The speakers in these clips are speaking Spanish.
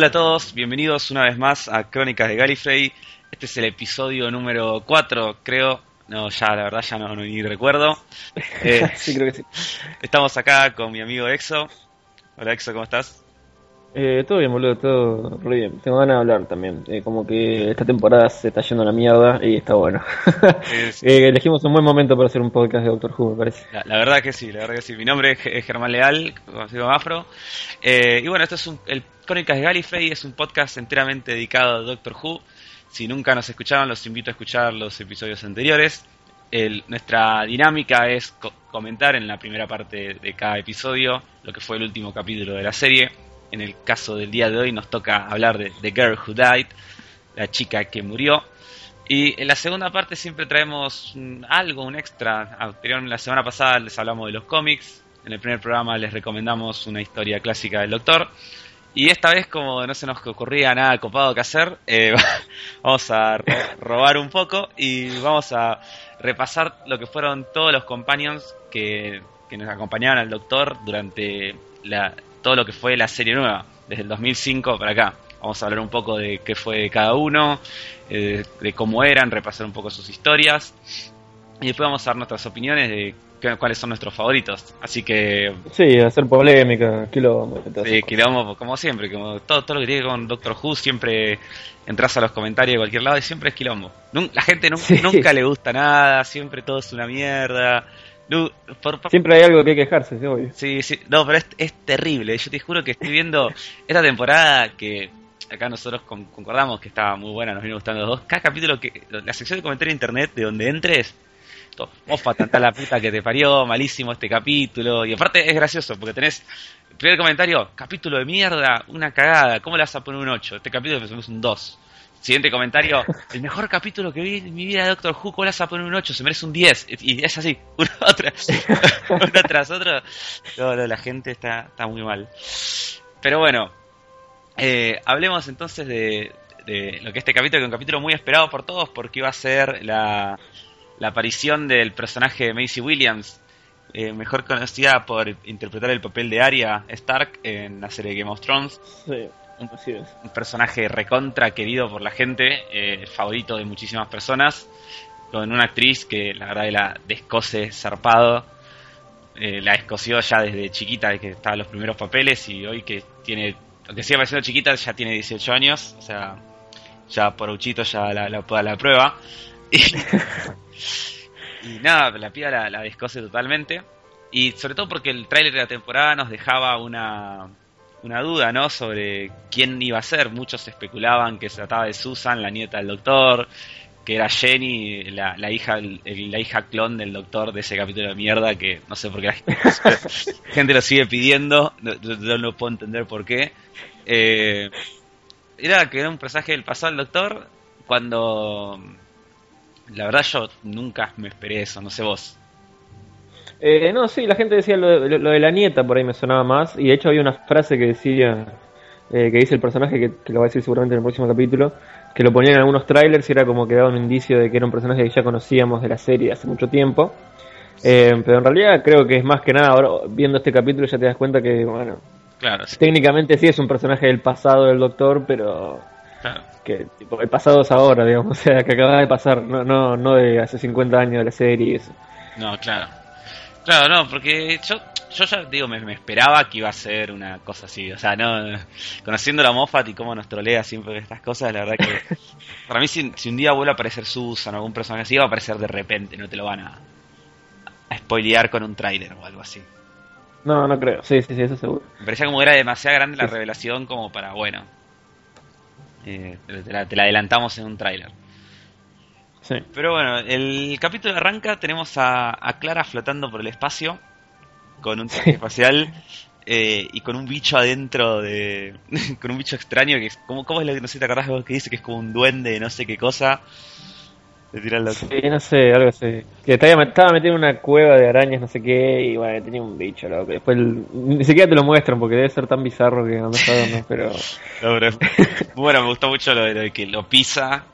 Hola a todos, bienvenidos una vez más a Crónicas de Gallifrey. Este es el episodio número 4, creo. No, ya la verdad ya no, no ni recuerdo. Eh, sí, creo que sí. estamos acá con mi amigo Exo. Hola Exo, ¿cómo estás? Eh, todo bien, boludo, todo re bien. Tengo ganas de hablar también. Eh, como que esta temporada se está yendo a la mierda y está bueno. Es- Eh, elegimos un buen momento para hacer un podcast de Doctor Who, me parece. La, la verdad que sí, la verdad que sí. Mi nombre es Ge- es Germán Leal, conocido como Afro. Eh, y bueno, esto es un, el Crónicas de Gallifrey, es un podcast enteramente dedicado a Doctor Who. Si nunca nos escucharon, los invito a escuchar los episodios anteriores. El- nuestra dinámica es co- comentar en la primera parte de cada episodio lo que fue el último capítulo de la serie. En el caso del día de hoy nos toca hablar de The Girl Who Died, la chica que murió. Y en la segunda parte siempre traemos algo, un extra. La semana pasada les hablamos de los cómics. En el primer programa les recomendamos una historia clásica del Doctor. Y esta vez, como no se nos ocurría nada copado que hacer, eh, vamos a ro- robar un poco y vamos a repasar lo que fueron todos los companions que, que nos acompañaban al Doctor durante la- todo lo que fue la serie nueva, desde el 2005 para acá. Vamos a hablar un poco de qué fue de cada uno, eh, de cómo eran, repasar un poco sus historias. Y después vamos a dar nuestras opiniones de qué- cuáles son nuestros favoritos. Así que, Sí, hacer polémica, quilombo. sí, quilombo, como siempre, como todo, todo lo que tiene con Doctor Who, siempre entras a los comentarios de cualquier lado y siempre es quilombo. La gente nun- Sí. nunca le gusta nada, siempre todo es una mierda. Nu- por- por-. Siempre hay algo que hay que quejarse, sí, obvio. Sí, sí, no, pero es, es terrible. Yo te juro que estoy viendo esta temporada que acá nosotros con- concordamos que estaba muy buena, nos viene gustando los dos. Cada capítulo que. La sección de comentarios de internet de donde entres. Mofa, tanta la puta que te parió, malísimo este capítulo. Y aparte es gracioso porque tenés. Primer comentario, capítulo de mierda, una cagada, ¿cómo le vas a poner un 8? Este capítulo es un 2. Siguiente comentario, el mejor capítulo que vi en mi vida de Doctor Who, ¿cómo le vas a poner un 8? Se merece un 10. Y es así, una tras otra. No, no, la gente está, está muy mal. Pero bueno, eh, hablemos entonces de, de lo que este capítulo, que es un capítulo muy esperado por todos, porque iba a ser la, la aparición del personaje de Macy Williams, eh, mejor conocida por interpretar el papel de Arya Stark en la serie Game of Thrones Sí, un personaje recontra querido por la gente, eh, favorito de muchísimas personas, con una actriz que la verdad la descose zarpado, eh, la escoció ya desde chiquita, de que estaba en los primeros papeles y hoy que tiene, aunque siga pareciendo chiquita, ya tiene 18 años, o sea, ya por Uchito ya la, la, la prueba. Y, nada, la piba la, la descose totalmente. Y sobre todo porque el tráiler de la temporada nos dejaba una, una duda, ¿no? Sobre quién iba a ser. Muchos especulaban que se trataba de Susan, la nieta del doctor, que era Jenny, la, la hija el- la hija clon del doctor de ese capítulo de mierda, que no sé por qué la gente lo sigue pidiendo, no, no- no puedo entender por qué. Eh, era que era un personaje del pasado del doctor, cuando... La verdad yo nunca me esperé eso, no sé vos. Eh, no, sí, la gente decía lo, lo- lo de la nieta, por ahí me sonaba más. Y de hecho había una frase que decía, eh, que dice el personaje, que, que lo va a decir seguramente en el próximo capítulo, que lo ponían en algunos trailers y era como que daba un indicio de que era un personaje que ya conocíamos de la serie hace mucho tiempo. Eh, pero en realidad creo que es más que nada, ahora viendo este capítulo ya te das cuenta que, bueno, Claro, sí, técnicamente sí es un personaje del pasado del Doctor, pero claro. que tipo, el pasado es ahora, digamos, o sea, que acaba de pasar, no, no, no de hace 50 años de la serie y eso. No, claro. Claro, no, porque yo, yo ya digo, me, me esperaba que iba a ser una cosa así. O sea, no. Conociendo a Moffat y cómo nos trolea siempre estas cosas, la verdad que. Para mí, si, si un día vuelve a aparecer Susan o algún personaje así, va a aparecer de repente, no te lo van a. a spoilear con un tráiler o algo así. No, no creo, sí, sí, sí, eso seguro. Me parecía como que era demasiado grande la Sí. revelación como para, bueno. eh, te, la, te la adelantamos en un tráiler. Sí. Pero bueno, el capítulo arranca, tenemos a, a Clara flotando por el espacio con un traje espacial eh, y con un bicho adentro de... con un bicho extraño que es... ¿Cómo, cómo es lo que no sé, te acordás vos que dice que es como un duende de no sé qué cosa? De tirar la... Sí, no sé, algo así. Que estaba, estaba metido en una cueva de arañas, no sé qué, y bueno, tenía un bicho, loco. Después el- ni siquiera te lo muestran porque debe ser tan bizarro que no sabes, ¿no? Pero No, pero- bueno, me gustó mucho lo de, lo de que lo pisa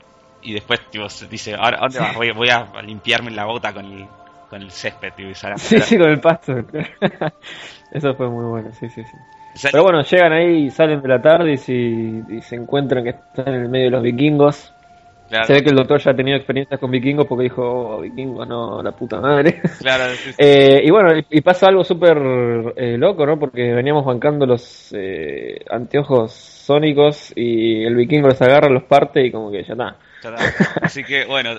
y después tipo, se dice, ahora, ¿a ¿dónde vas? Voy, voy a limpiarme la bota con el, con el césped. Tipo, y sale sí, sí, con el pasto. Eso fue muy bueno, sí, sí, sí. Pero bueno, llegan ahí, salen de la tarde y, y se encuentran que están en el medio de los vikingos. Se ve que el doctor ya ha tenido experiencias con vikingos porque dijo, oh, vikingos, no, la puta madre. Claro, eh, y bueno, y pasa algo súper eh, loco, ¿no? Porque veníamos bancando los eh, anteojos sónicos y el vikingo los agarra, los parte y como que ya está. Así que bueno,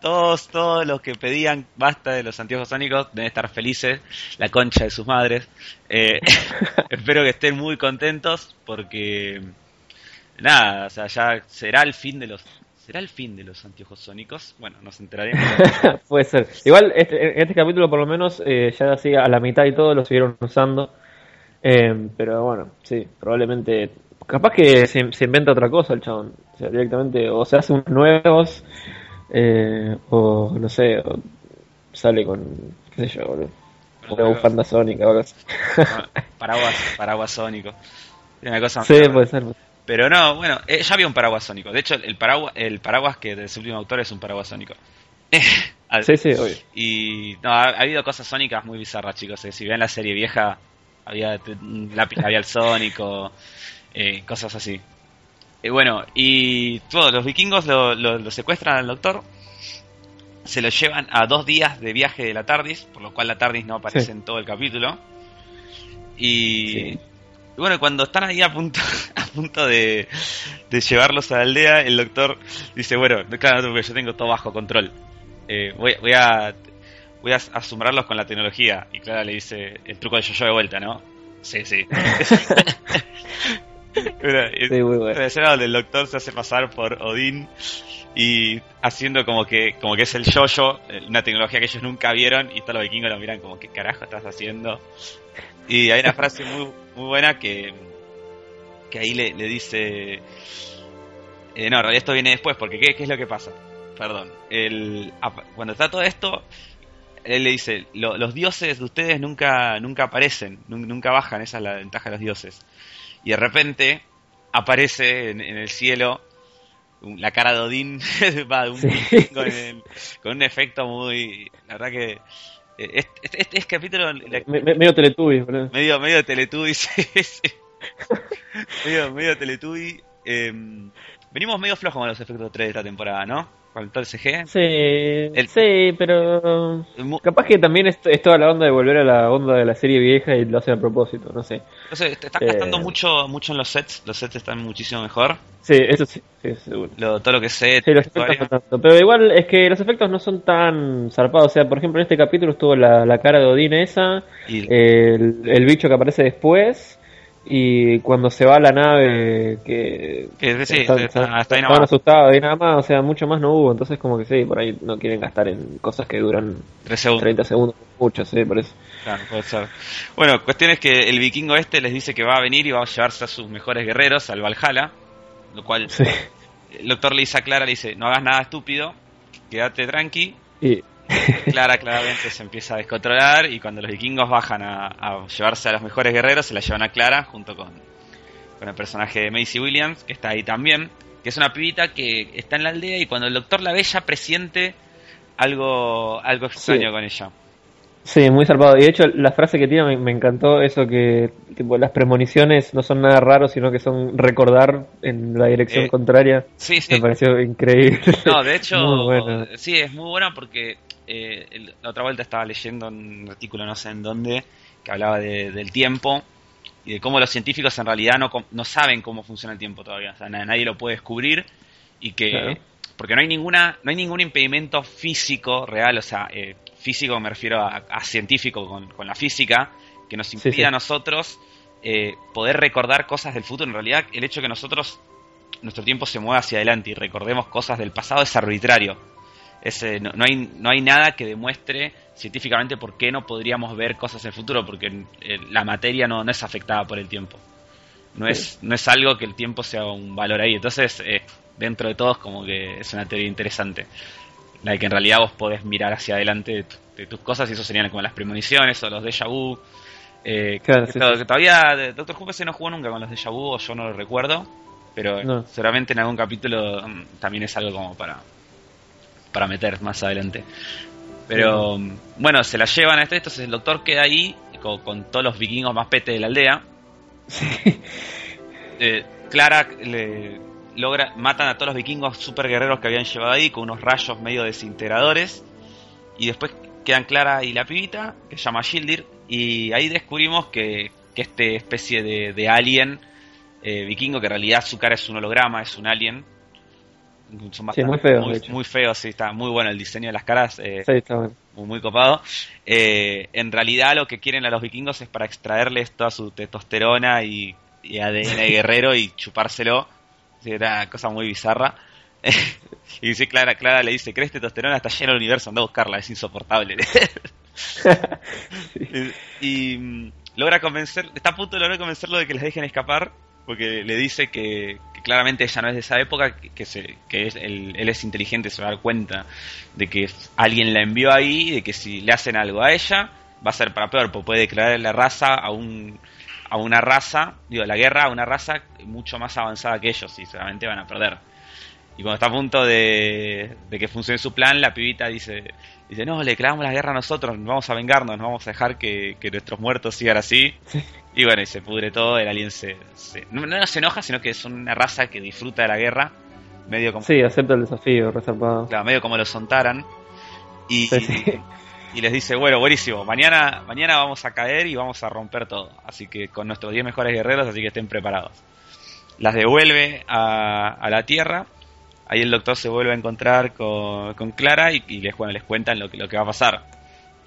todos, todos los que pedían basta de los anteojos sónicos deben estar felices, la concha de sus madres. espero que estén muy contentos porque nada, o sea, ya será el fin de los ¿Será el fin de los anteojos sónicos? Bueno, nos enteraremos. Puede ser. Igual, este, este capítulo por lo menos, eh, ya así a la mitad y todo lo siguieron usando. Eh, pero bueno, sí, probablemente. Capaz que se, inventa otra cosa el chabón. Sea, directamente, o se hace unos nuevos, eh, o no sé, o sale con, qué sé yo, boludo. Una bufanda sónica o algo así. Paraguas, paraguas sónico. Una cosa sí, puede ser. Pero no, bueno, eh, ya había un paraguas sónico. De hecho, el paraguas, el paraguas que del último autor es un paraguas sónico. sí, sí, obvio. Y no, ha, habido cosas sónicas muy bizarras, chicos. Eh. Si ven la serie vieja, había lápiz labial sónico, eh, cosas así. Y bueno, y todos los vikingos lo, secuestran al doctor, se lo llevan a dos días de viaje de la TARDIS, por lo cual la TARDIS no aparece en todo el capítulo. Y y bueno, cuando están ahí a punto, a punto de, llevarlos a la aldea, el doctor dice, bueno, claro, porque yo tengo todo bajo control. Eh, voy, voy a voy a asombrarlos con la tecnología. Y Clara le dice el truco de yo de vuelta, ¿no? Sí, sí. sí, muy bueno. donde el doctor se hace pasar por Odín y haciendo como que como que es el yo-yo, una tecnología que ellos nunca vieron y todos los vikingos lo miran como, ¿qué carajo estás haciendo? Y hay una frase muy, muy buena que, que ahí le, dice... Eh, no, en realidad esto viene después, porque ¿qué, es lo que pasa? Perdón. El, cuando está todo esto, él le dice, los dioses de ustedes nunca, nunca aparecen, nunca bajan, esa es la ventaja de los dioses. Y de repente aparece en, el cielo la cara de Odín va, un, con, un efecto muy... La verdad que este, este, este, capítulo. medio Teletubby, Medio, medio Teletubby, sí, medio, medio Teletubby. Em, venimos medio flojos con los efectos 3 de esta temporada, ¿no? Con todo el CG. Sí, sí, pero. Capaz que también es, toda la onda de volver a la onda de la serie vieja y lo hacen a propósito, no sé. Entonces, te están gastando eh, mucho, mucho en los sets. Los sets están muchísimo mejor. Sí, eso sí, seguro. todo lo que sé. Sí, los efectos tanto. Pero igual es que los efectos no son tan zarpados. O sea, por ejemplo, en este capítulo estuvo la, la cara de Odín esa, el, el bicho que aparece después y cuando se va la nave que, sí, están, asustados y nada más, o sea, mucho más no hubo, entonces como que sí, por ahí no quieren gastar en cosas que duran 30 segundos, mucho, sí, por eso. Claro, puede ser. Bueno, cuestión es que el vikingo este les dice que va a venir y va a llevarse a sus mejores guerreros al Valhalla, lo cual el doctor le dice a Clara, le dice, no hagas nada estúpido, quédate tranqui. Y Clara claramente se empieza a descontrolar y cuando los vikingos bajan a, llevarse a los mejores guerreros, se la llevan a Clara junto con, con el personaje de Macy Williams, que está ahí también, que es una pibita que está en la aldea y cuando el doctor la ve ya presiente algo, algo extraño con ella. Sí, muy salvado. Y de hecho, la frase que tiene me, encantó, eso que tipo, las premoniciones no son nada raros, sino que son recordar en la dirección eh, contraria. Sí, sí. Me pareció increíble. No, de hecho, sí, es muy buena porque eh, la otra vuelta estaba leyendo un artículo, no sé en dónde, que hablaba del tiempo y de cómo los científicos en realidad no, no saben cómo funciona el tiempo todavía. O sea, nadie lo puede descubrir y que... Porque no hay ninguna no hay ningún impedimento físico real, o sea, eh, físico me refiero a, científico con, la física, que nos impide a nosotros eh, poder recordar cosas del futuro. En realidad, el hecho de que nosotros, nuestro tiempo se mueva hacia adelante y recordemos cosas del pasado es arbitrario. Eh, no, hay, no hay nada que demuestre científicamente por qué no podríamos ver cosas del futuro, porque eh, la materia no, es afectada por el tiempo. No, es, no es algo que el tiempo sea un valor ahí. Entonces, eh, dentro de todos, como que es una teoría interesante. La de que en realidad vos podés mirar hacia adelante de, tus cosas y eso serían como las premoniciones o los déjà vu. Todavía Doctor Who se no jugó nunca con los déjà vu o yo no lo recuerdo, pero seguramente en algún capítulo mm, también es algo como para, para meter más adelante. Pero bueno, se la llevan a este, entonces el doctor queda ahí con, todos los vikingos más pete de la aldea. Eh, Clara le logra, matan a todos los vikingos super guerreros que habían llevado ahí con unos rayos medio desintegradores. Y después quedan Clara y la pibita, que se llama Gildir. Y ahí descubrimos que, que este especie de, de alien eh, vikingo, que en realidad su cara es un holograma, es un alien. Son bastante, sí, muy feo. Muy, muy, feo, sí, está muy bueno el diseño de las caras. Eh, sí, está bueno. Muy, muy copado. Eh, en realidad lo que quieren a los vikingos es para extraerles toda su testosterona y, y ADN guerrero y chupárselo. Era una cosa muy bizarra. y dice Clara, Clara le dice, ¿crees testosterona? Está lleno el universo, anda a buscarla, es insoportable. y, y, mm, logra convencer, está a punto de lograr convencerlo de que les dejen escapar porque le dice que, claramente ella no es de esa época, que, se, que es, él, es inteligente, se va a dar cuenta de que alguien la envió ahí, de que si le hacen algo a ella, va a ser para peor, porque puede declarar la raza a un a una raza, digo, la guerra a una raza mucho más avanzada que ellos y seguramente van a perder. Y cuando está a punto de, de que funcione su plan, la pibita dice, dice, no, le declaramos la guerra a nosotros, vamos a vengarnos, no vamos a dejar que, que nuestros muertos sigan así. Sí. Y bueno, y se pudre todo, el alien se, se no, no, se enoja, sino que es una raza que disfruta de la guerra, medio como... Sí, acepta el desafío, reservado. Claro, medio como los Sontaran. Y, sí, sí. y, les dice, bueno, buenísimo, mañana, mañana vamos a caer y vamos a romper todo. Así que con nuestros 10 mejores guerreros, así que estén preparados. Las devuelve a, a la Tierra ahí el doctor se vuelve a encontrar con, con Clara y, y, les, bueno, les cuentan lo que, lo que va a pasar.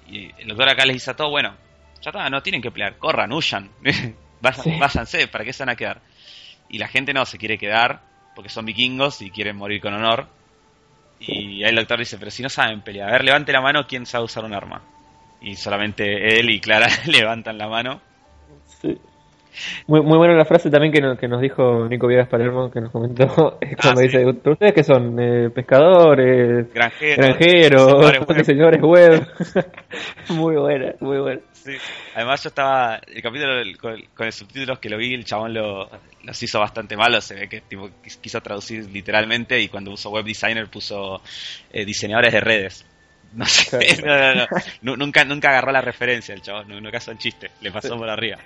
Y el doctor acá les dice a todos, bueno, ya está, no tienen que pelear, corran, huyan, sí. váyanse, ¿para qué se van a quedar? Y la gente no, se quiere quedar porque son vikingos y quieren morir con honor. Y ahí el doctor dice, pero si no saben pelear, a ver, levante la mano quién sabe usar un arma. Y solamente él y Clara levantan la mano. Sí. Muy, muy buena la frase también que nos, que nos dijo Nico Viegas Palermo, que nos comentó cuando ah, dice, sí. ¿pero ustedes qué son? Eh, ¿Pescadores? Granjeros. Granjeros, señores, señores web. muy buena, muy buena. Sí. Además yo estaba, el capítulo con, con el subtítulos que lo vi, el chabón lo, los hizo bastante malo, se ve que tipo, quiso traducir literalmente y cuando usó web designer puso eh, diseñadores de redes. No sé, no, no, no. nunca, nunca agarró la referencia el chabón, nunca hizo un chiste, le pasó por arriba.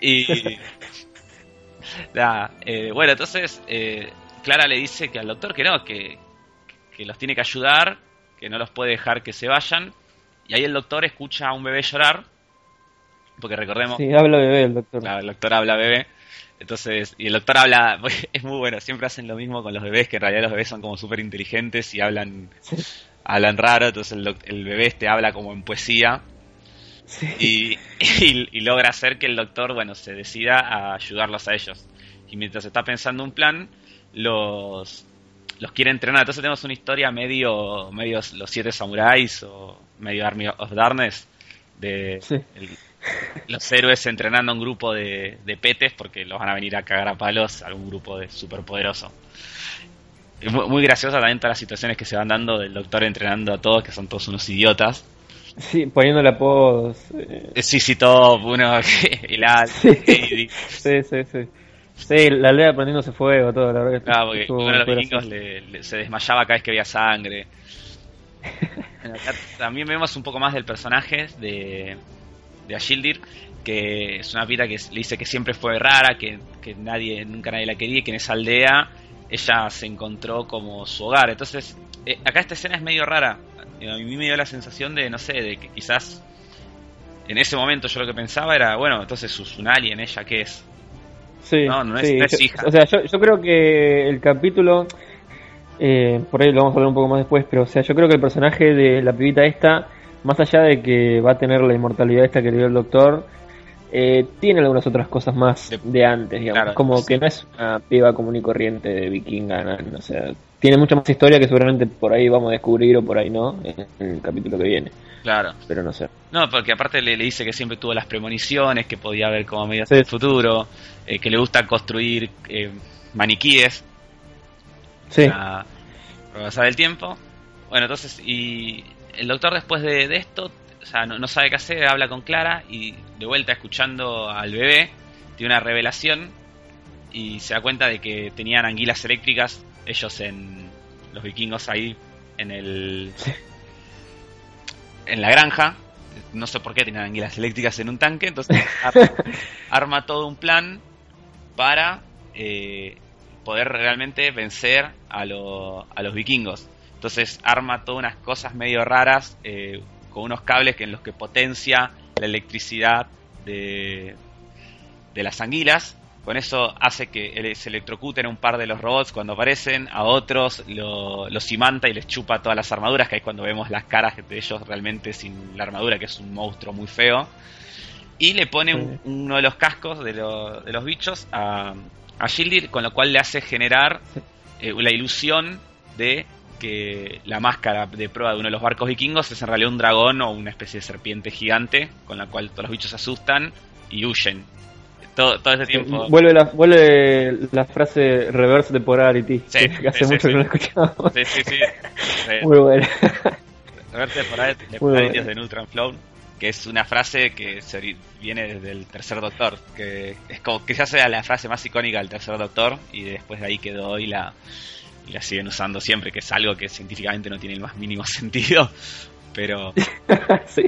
Y. nada, eh, bueno, entonces eh, Clara le dice que al doctor que no, que, que los tiene que ayudar, que no los puede dejar que se vayan. Y ahí el doctor escucha a un bebé llorar, porque recordemos. Sí, habla bebé el doctor. Claro, el doctor habla bebé. Entonces, y el doctor habla, es muy bueno, siempre hacen lo mismo con los bebés, que en realidad los bebés son como súper inteligentes y hablan, sí. hablan raro, entonces el, el, bebé este habla como en poesía. Sí. Y, y, y, logra hacer que el doctor, bueno, se decida a ayudarlos a ellos. Y mientras está pensando un plan, los, los quiere entrenar. Entonces tenemos una historia medio, medio los siete samuráis o medio Army of Darkness de sí. el, los héroes entrenando a un grupo de, de, petes porque los van a venir a cagar a palos a algún grupo de superpoderoso. Muy, muy graciosa también todas las situaciones que se van dando del doctor entrenando a todos, que son todos unos idiotas. Sí, poniéndole apodos. Eh... Sí, sí, top, uno que la, sí. sí, sí, sí. Sí, la aldea prendiéndose fuego, todo, la verdad que Claro, porque uno de los vikingos le, le, se desmayaba cada vez que había sangre. Acá también vemos un poco más del personaje de, de Ashildir, que es una pita que le dice que siempre fue rara, que, que nadie, nunca nadie la quería, y que en esa aldea ella se encontró como su hogar. Entonces, eh, acá esta escena es medio rara. A mí me dio la sensación de, no sé, de que quizás en ese momento yo lo que pensaba era, bueno, entonces es un alien, ella qué es. Sí, no, no es, sí. no es hija. O sea, yo, yo creo que el capítulo, eh, por ahí lo vamos a hablar un poco más después, pero o sea, yo creo que el personaje de la pibita esta más allá de que va a tener la inmortalidad esta que le dio el doctor, eh, tiene algunas otras cosas más de, de antes, digamos. Claro, como sí. que no es una piba común y corriente de vikinga, no, o sea, tiene mucha más historia que seguramente por ahí vamos a descubrir o por ahí no, en, el capítulo que viene. Claro. Pero no sé. No, porque aparte le, le dice que siempre tuvo las premoniciones, que podía ver como medidas sí. del futuro, eh, que le gusta construir eh, maniquíes. Sí. Para pasar el tiempo. Bueno, entonces, y el doctor después de, de esto, o sea, no, no, sabe qué hacer, habla con Clara y de vuelta escuchando al bebé, tiene una revelación y se da cuenta de que tenían anguilas eléctricas ellos en los vikingos ahí en el en la granja no sé por qué tienen anguilas eléctricas en un tanque, entonces arma, todo un plan para eh, poder realmente vencer a, a, los vikingos. Entonces arma todas unas cosas medio raras eh, con unos cables que en los que potencia la electricidad de, de las anguilas con eso hace que se electrocuten a un par de los robots cuando aparecen, a otros los imanta y les chupa todas las armaduras, que es cuando vemos las caras de ellos realmente sin la armadura, que es un monstruo muy feo. Y le pone uno de los cascos de, los bichos a, a Shildir, con lo cual le hace generar eh, la ilusión de que la máscara de prueba de uno de los barcos vikingos es en realidad un dragón o una especie de serpiente gigante, con la cual todos los bichos se asustan y huyen todo, ese tiempo. Vuelve la, vuelve la frase reverse de polarity, que hace mucho que no la escuchamos. Sí, sí, sí. Muy bueno. Reverse de polarity de Neutron Flow, que es una frase que viene desde el tercer doctor, que es como que ya sea la frase más icónica del tercer doctor y después de ahí quedó y la, y la siguen usando siempre, que es algo que científicamente no tiene el más mínimo sentido, pero sí.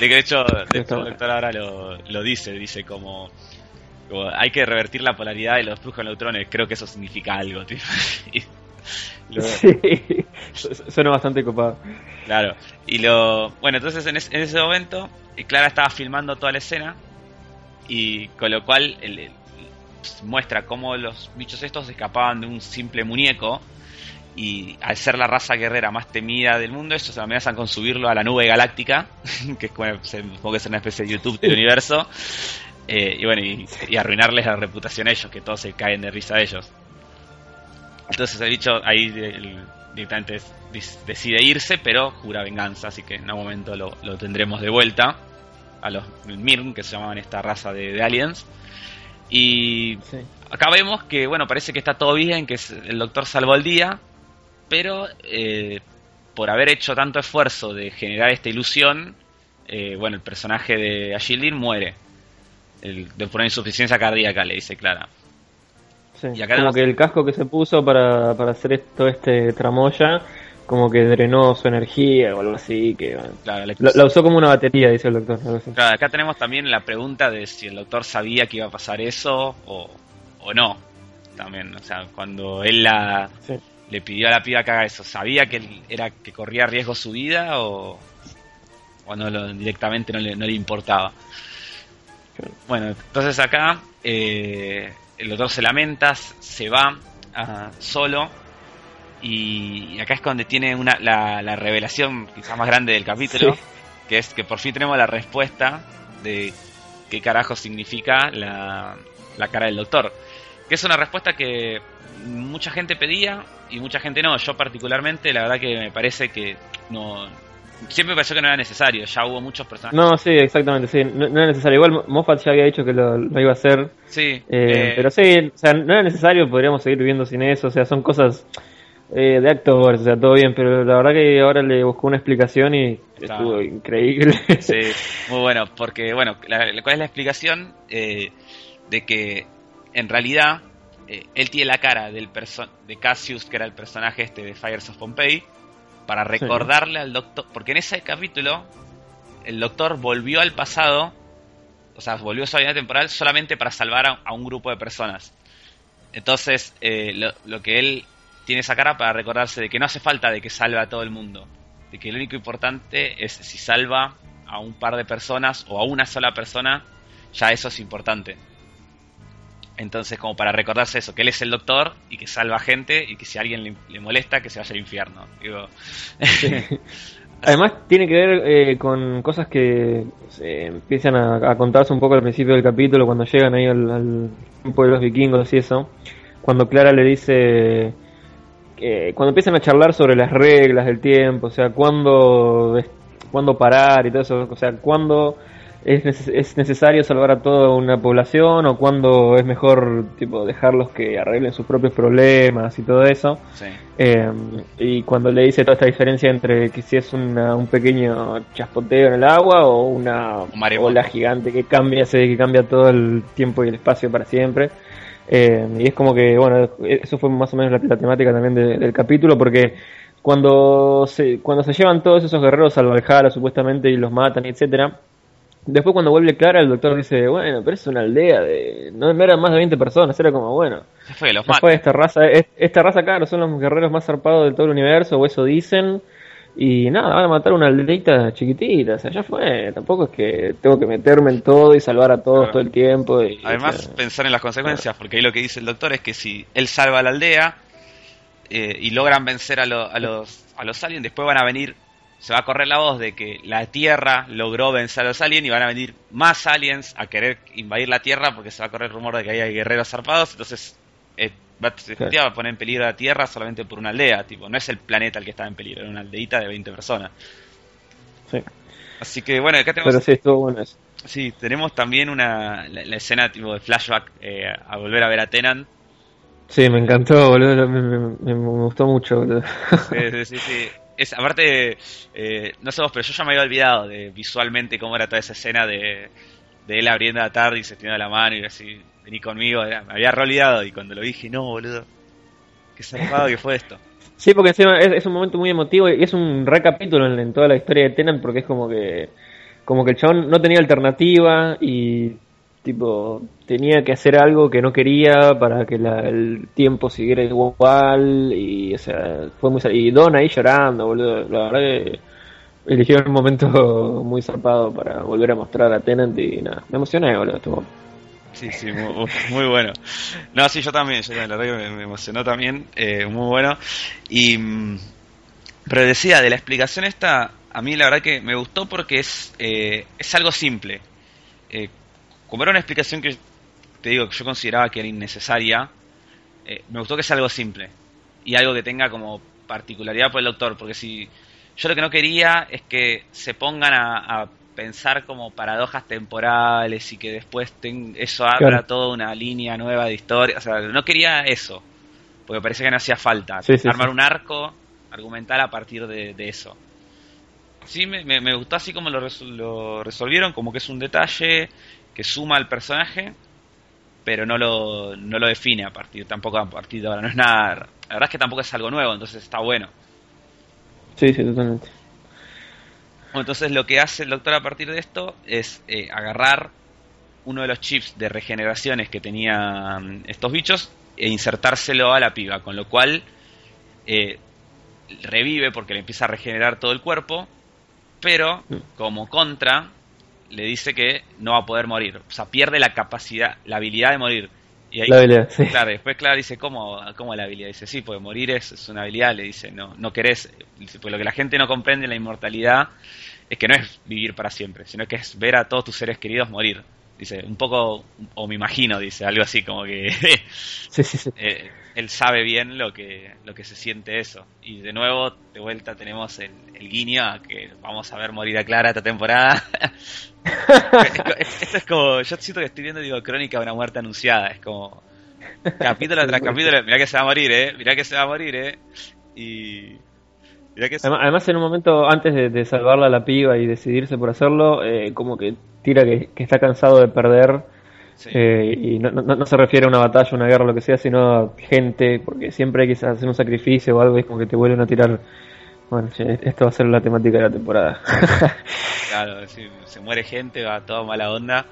de que de hecho, de hecho el doctor ahora lo, lo dice, dice como hay que revertir la polaridad de los flujos de neutrones. Creo que eso significa algo, tío. Sí, suena bastante copado. Claro. Y lo. Bueno, entonces en, ese momento, eh, Clara estaba filmando toda la escena. Y con lo cual muestra cómo los bichos estos escapaban de un simple muñeco. Y al ser la raza guerrera más temida del mundo, ellos se amenazan con subirlo a la nube galáctica, que es como, que es una especie de YouTube del universo. Eh, y bueno, y, arruinarles la reputación a ellos, que todos se caen de risa a ellos. Entonces el bicho ahí directamente decide irse, pero jura venganza, así que en algún momento lo, tendremos de vuelta a los Mirn, que se llamaban esta raza de, aliens. Y acá vemos que, bueno, parece que está todo bien, que el doctor salvó el día, pero eh, por haber hecho tanto esfuerzo de generar esta ilusión, eh, bueno, el personaje de Ashildin muere el, de una insuficiencia cardíaca, le dice Clara. Sí, y acá como que el casco que se puso para, para hacer todo este tramoya, como que drenó su energía o algo así, que la, usó como una batería, dice el doctor. Claro, acá tenemos también la pregunta de si el doctor sabía que iba a pasar eso o, o no. También, o sea, cuando él la, le pidió a la piba que haga eso, ¿sabía que era que corría riesgo su vida o, o no directamente no le, no le importaba? Bueno, entonces acá eh, el doctor se lamenta, se va ah, solo y acá es donde tiene una, la, revelación quizás más grande del capítulo, que es que por fin tenemos la respuesta de qué carajo significa la, la cara del doctor. Que es una respuesta que mucha gente pedía y mucha gente no. Yo particularmente, la verdad que me parece que no, siempre pensó que no era necesario, ya hubo muchos personajes. No, sí, exactamente, sí, no, era necesario. Igual Moffat ya había dicho que lo, iba a hacer. Sí. Eh, eh, pero sí, o sea, no era necesario, podríamos seguir viviendo sin eso, o sea, son cosas eh, de actores, o sea, todo bien, pero la verdad que ahora le buscó una explicación y estuvo increíble. Sí, muy bueno, porque, bueno, ¿cuál es la explicación? de que en realidad él tiene la cara del de Cassius, que era el personaje este de Fires of Pompeii, para recordarle al doctor, porque en ese capítulo el doctor volvió al pasado, o sea, volvió a su vida temporal solamente para salvar a, un grupo de personas. Entonces, eh, lo, que él tiene esa cara para recordarse de que no hace falta de que salve a todo el mundo, de que lo único importante es si salva a un par de personas o a una sola persona, ya eso es importante. Entonces, como para recordarse eso, que él es el doctor y que salva gente y que si a alguien le, molesta, que se vaya al infierno. Además, tiene que ver eh, con cosas que se empiezan a, contarse un poco al principio del capítulo, cuando llegan ahí al, tiempo de los vikingos y eso. Cuando Clara le dice. cuando empiezan a charlar sobre las reglas del tiempo, o sea, cuándo, cuándo parar y todo eso, o sea, cuándo es, es necesario salvar a toda una población o cuando es mejor tipo dejarlos que arreglen sus propios problemas y todo eso. Eh, y cuando le dice toda esta diferencia entre que si es un pequeño chaspoteo en el agua o una ola gigante que cambia, que cambia todo el tiempo y el espacio para siempre. Eh, y es como que, bueno, eso fue más o menos la, temática también del capítulo porque cuando se, cuando se llevan todos esos guerreros al Valhalla supuestamente y los matan, etcétera, después cuando vuelve Clara el doctor dice, bueno, pero es una aldea de... No, eran más de 20 personas, era como, bueno... fue, los fue esta raza, esta raza, claro, son los guerreros más zarpados de todo el universo, o eso dicen, y nada, van a matar una aldeita chiquitita, o sea, ya fue, tampoco es que tengo que meterme en todo y salvar a todos todo el tiempo. Y, Además, pensar en las consecuencias, porque ahí lo que dice el doctor es que si él salva a la aldea, eh, y logran vencer a, a, los, a los aliens, después van a venir, se va a correr la voz de que la Tierra logró vencer a los aliens y van a venir más aliens a querer invadir la Tierra porque se va a correr el rumor de que hay guerreros zarpados, entonces eh, va, a poner en peligro la Tierra solamente por una aldea, tipo, no es el planeta el que está en peligro, es una aldeita de 20 personas. Sí. Así que bueno, acá tenemos... Pero sí, estuvo bueno eso. Sí, tenemos también una la, escena tipo de flashback eh, a volver a ver a Tenant Sí, me encantó, boludo. Me, gustó mucho, boludo. Sí, sí, sí. Es, aparte, eh, no sé vos, pero yo ya me había olvidado de visualmente cómo era toda esa escena de, de él abriendo la tarde y se tirando la mano y así, vení conmigo. me había olvidado y cuando lo dije, no, boludo. Qué zarpado que fue esto. Sí, porque encima es, un momento muy emotivo y es un recapítulo en, en toda la historia de Tenant porque es como que como que el chabón no tenía alternativa y tipo tenía que hacer algo que no quería para que el tiempo siguiera igual y o sea fue muy y Don ahí llorando boludo la verdad que eligieron un momento muy zarpado para volver a mostrar a Tenant y nada me emocioné boludo estuvo Sí, sí, muy, bueno. No, sí, yo también, yo la verdad que me, emocionó también, eh, muy bueno. Y, mm, pero decía, de la explicación esta, a mí la verdad que me gustó porque es, eh, es algo simple. Eh, como era una explicación que te digo que yo consideraba que era innecesaria, eh, me gustó que sea algo simple y algo que tenga como particularidad por el doctor, porque si yo lo que no quería es que se pongan a, pensar como paradojas temporales y que después eso abra toda una línea nueva de historia, o sea, no quería eso, porque parece que no hacía falta armar un arco argumental a partir de, eso. Sí, me, me, gustó así como lo, lo resolvieron, como que es un detalle que suma al personaje, pero no lo, no lo define a partir, tampoco a partir de ahora. No es nada. La verdad es que tampoco es algo nuevo, entonces está bueno. Sí, sí, totalmente. entonces lo que hace el doctor a partir de esto es eh, agarrar uno de los chips de regeneraciones que tenían estos bichos e insertárselo a la piba, con lo cual eh, revive porque le empieza a regenerar todo el cuerpo, pero mm. como contra le dice que no va a poder morir. O sea, pierde la capacidad, la habilidad de morir. Y ahí, la habilidad, sí. Claro, después Clara dice, ¿cómo, ¿cómo la habilidad? Dice, sí, porque morir es, una habilidad. Le dice, no, no querés. Dice, pues lo que la gente no comprende en la inmortalidad es que no es vivir para siempre, sino que es ver a todos tus seres queridos morir. Dice, un poco, o me imagino, dice, algo así como que... sí, sí, sí. Eh, él sabe bien lo que, lo que se siente eso. Y de nuevo, de vuelta, tenemos el, el guiño a que vamos a ver morir a Clara esta temporada. Esto es como, yo siento que estoy viendo, digo, crónica de una muerte anunciada. Es como, capítulo tras capítulo, mirá que se va a morir, eh. Mirá que se va a morir, eh. Y... además, en un momento antes de, salvarla a la piba y decidirse por hacerlo, eh, como que tira que está cansado de perder eh, y no, no, se refiere a una batalla, una guerra, lo que sea, sino a gente, porque siempre hay que hacer un sacrificio o algo, es como que te vuelven a tirar. Bueno, esto va a ser la temática de la temporada. claro, se muere gente, va toda mala onda.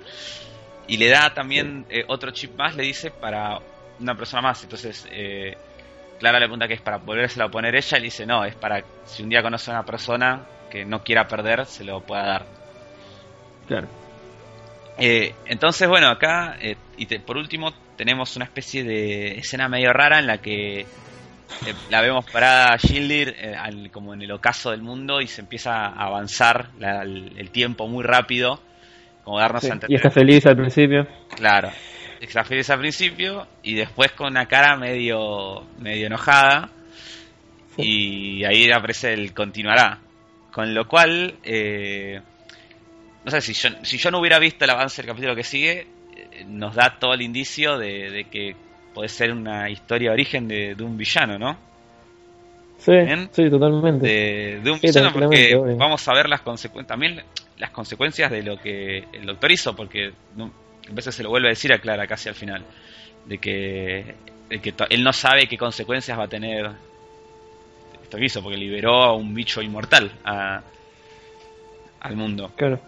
Y le da también eh, otro chip más, le dice, para una persona más. Entonces, eh, Clara le pregunta que es para volvérselo a poner ella, y le dice, no, es para si un día conoce a una persona que no quiera perder, se lo pueda dar. Claro. Eh, entonces, bueno, acá, eh, y por último, tenemos una especie de escena medio rara en la que eh, la vemos parada a Gildir como en el ocaso del mundo y se empieza a avanzar el, tiempo muy rápido, como darnos a Y está feliz al principio. Claro, está feliz al principio y después con una cara medio, medio enojada y ahí aparece el continuará. Con lo cual, eh, no sé, si yo, si yo no hubiera visto el avance del capítulo que sigue, eh, nos da todo el indicio de, que puede ser una historia de origen de, un villano, ¿no? Sí, sí, totalmente. De, un villano porque vamos a ver las consecuencias, también las consecuencias de lo que el doctor hizo, porque a veces se lo vuelve a decir a Clara casi al final, de que, de que él no sabe qué consecuencias va a tener esto que hizo, porque liberó a un bicho inmortal al mundo. Claro.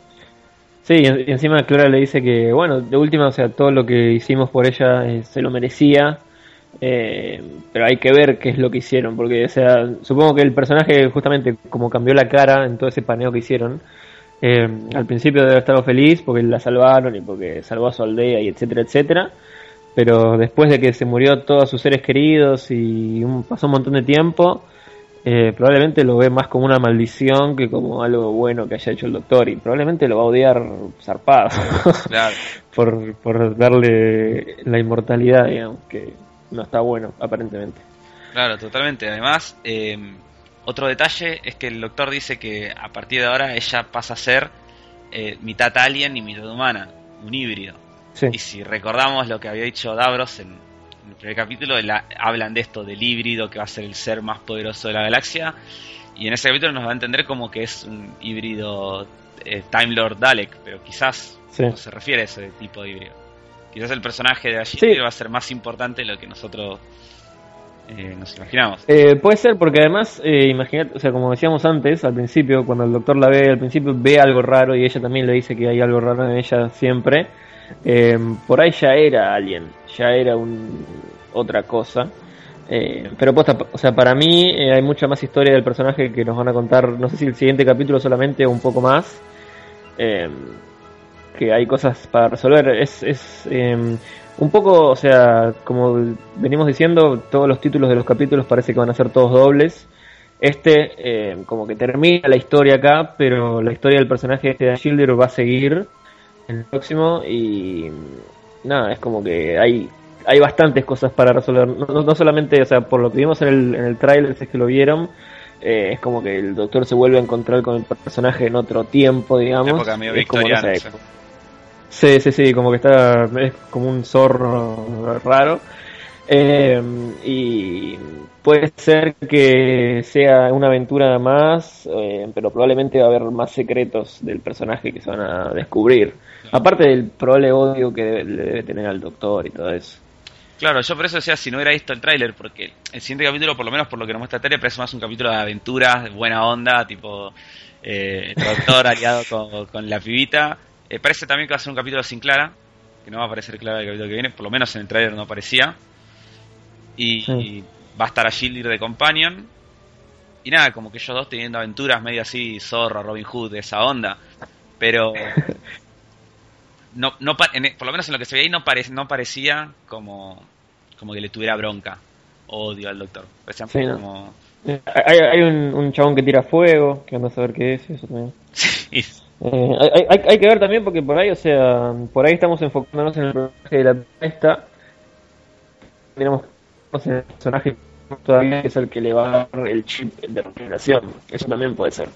Sí, y encima Clara le dice que, bueno, de última, o sea, todo lo que hicimos por ella eh, se lo merecía, eh, pero hay que ver qué es lo que hicieron, porque, o sea, supongo que el personaje, justamente, como cambió la cara en todo ese paneo que hicieron, eh, al principio debe estado feliz porque la salvaron y porque salvó a su aldea y etcétera, etcétera, pero después de que se murió todos sus seres queridos y pasó un montón de tiempo, eh, probablemente lo ve más como una maldición que como algo bueno que haya hecho el doctor y probablemente lo va a odiar zarpado por, por darle la inmortalidad, digamos, que no está bueno aparentemente. Claro, totalmente. Además, eh, otro detalle es que el doctor dice que a partir de ahora ella pasa a ser eh, mitad alien y mitad humana, un híbrido. Y si recordamos lo que había dicho Davros en, primer capítulo, hablan de esto, del híbrido que va a ser el ser más poderoso de la galaxia. Y en ese capítulo nos va a entender como que es un híbrido eh, Time Lord Dalek, pero quizás no se refiere a ese tipo de híbrido. Quizás el personaje de allí va a ser más importante de lo que nosotros eh, nos imaginamos. Eh, puede ser, porque además, eh, imagínate, o sea, como decíamos antes, al principio, cuando el doctor la ve, al principio ve algo raro y ella también le dice que hay algo raro en ella siempre. Eh, por ahí ya era alguien, ya era un, otra cosa. pero posta, o sea, para mí hay mucha más historia del personaje que nos van a contar, no sé si el siguiente capítulo solamente o un poco más. que hay cosas para resolver. Es, es un poco, o sea, como venimos diciendo, todos los títulos de los capítulos parece que van a ser todos dobles. Este, eh, como que termina la historia acá, pero la historia del personaje este de Shielder va a seguir en el próximo y nada, es como que hay hay bastantes cosas para resolver. No, solamente, o sea, por lo que vimos en el, en el trailer, si es que lo vieron, eh, es como que el doctor se vuelve a encontrar con el personaje en otro tiempo, digamos. es como, Sí, sí, sí, como que está, es como un zorro raro. Eh, y puede ser que sea una aventura más, eh, pero probablemente va a haber más secretos del personaje que se van a descubrir. Aparte del probable odio que debe, debe tener al doctor y todo eso. Claro, yo por eso decía si no hubiera visto el tráiler, porque el siguiente capítulo, por lo menos por lo que nos muestra Tele, parece más un capítulo de aventuras, de buena onda, tipo eh, doctor aliado con, con la pibita eh, parece también que va a ser un capítulo sin Clara, que no va a aparecer Clara el capítulo que viene, por lo menos en el trailer no aparecía. Y, va a estar a Shield de Companion. Y nada, como que ellos dos teniendo aventuras medio así, Zorro, Robin Hood, de esa onda. Pero no, no por lo menos en lo que se veía ahí no, no parecía como, como que le tuviera bronca, odio al doctor. como... Eh, hay, hay un, un, chabón que tira fuego, que anda a saber qué es, eso también. Eh, hay, hay, que ver también porque por ahí, o sea, por ahí estamos enfocándonos en el personaje de la esta. Tenemos el personaje todavía es el que le va a dar el chip de regeneración. Eso también puede ser.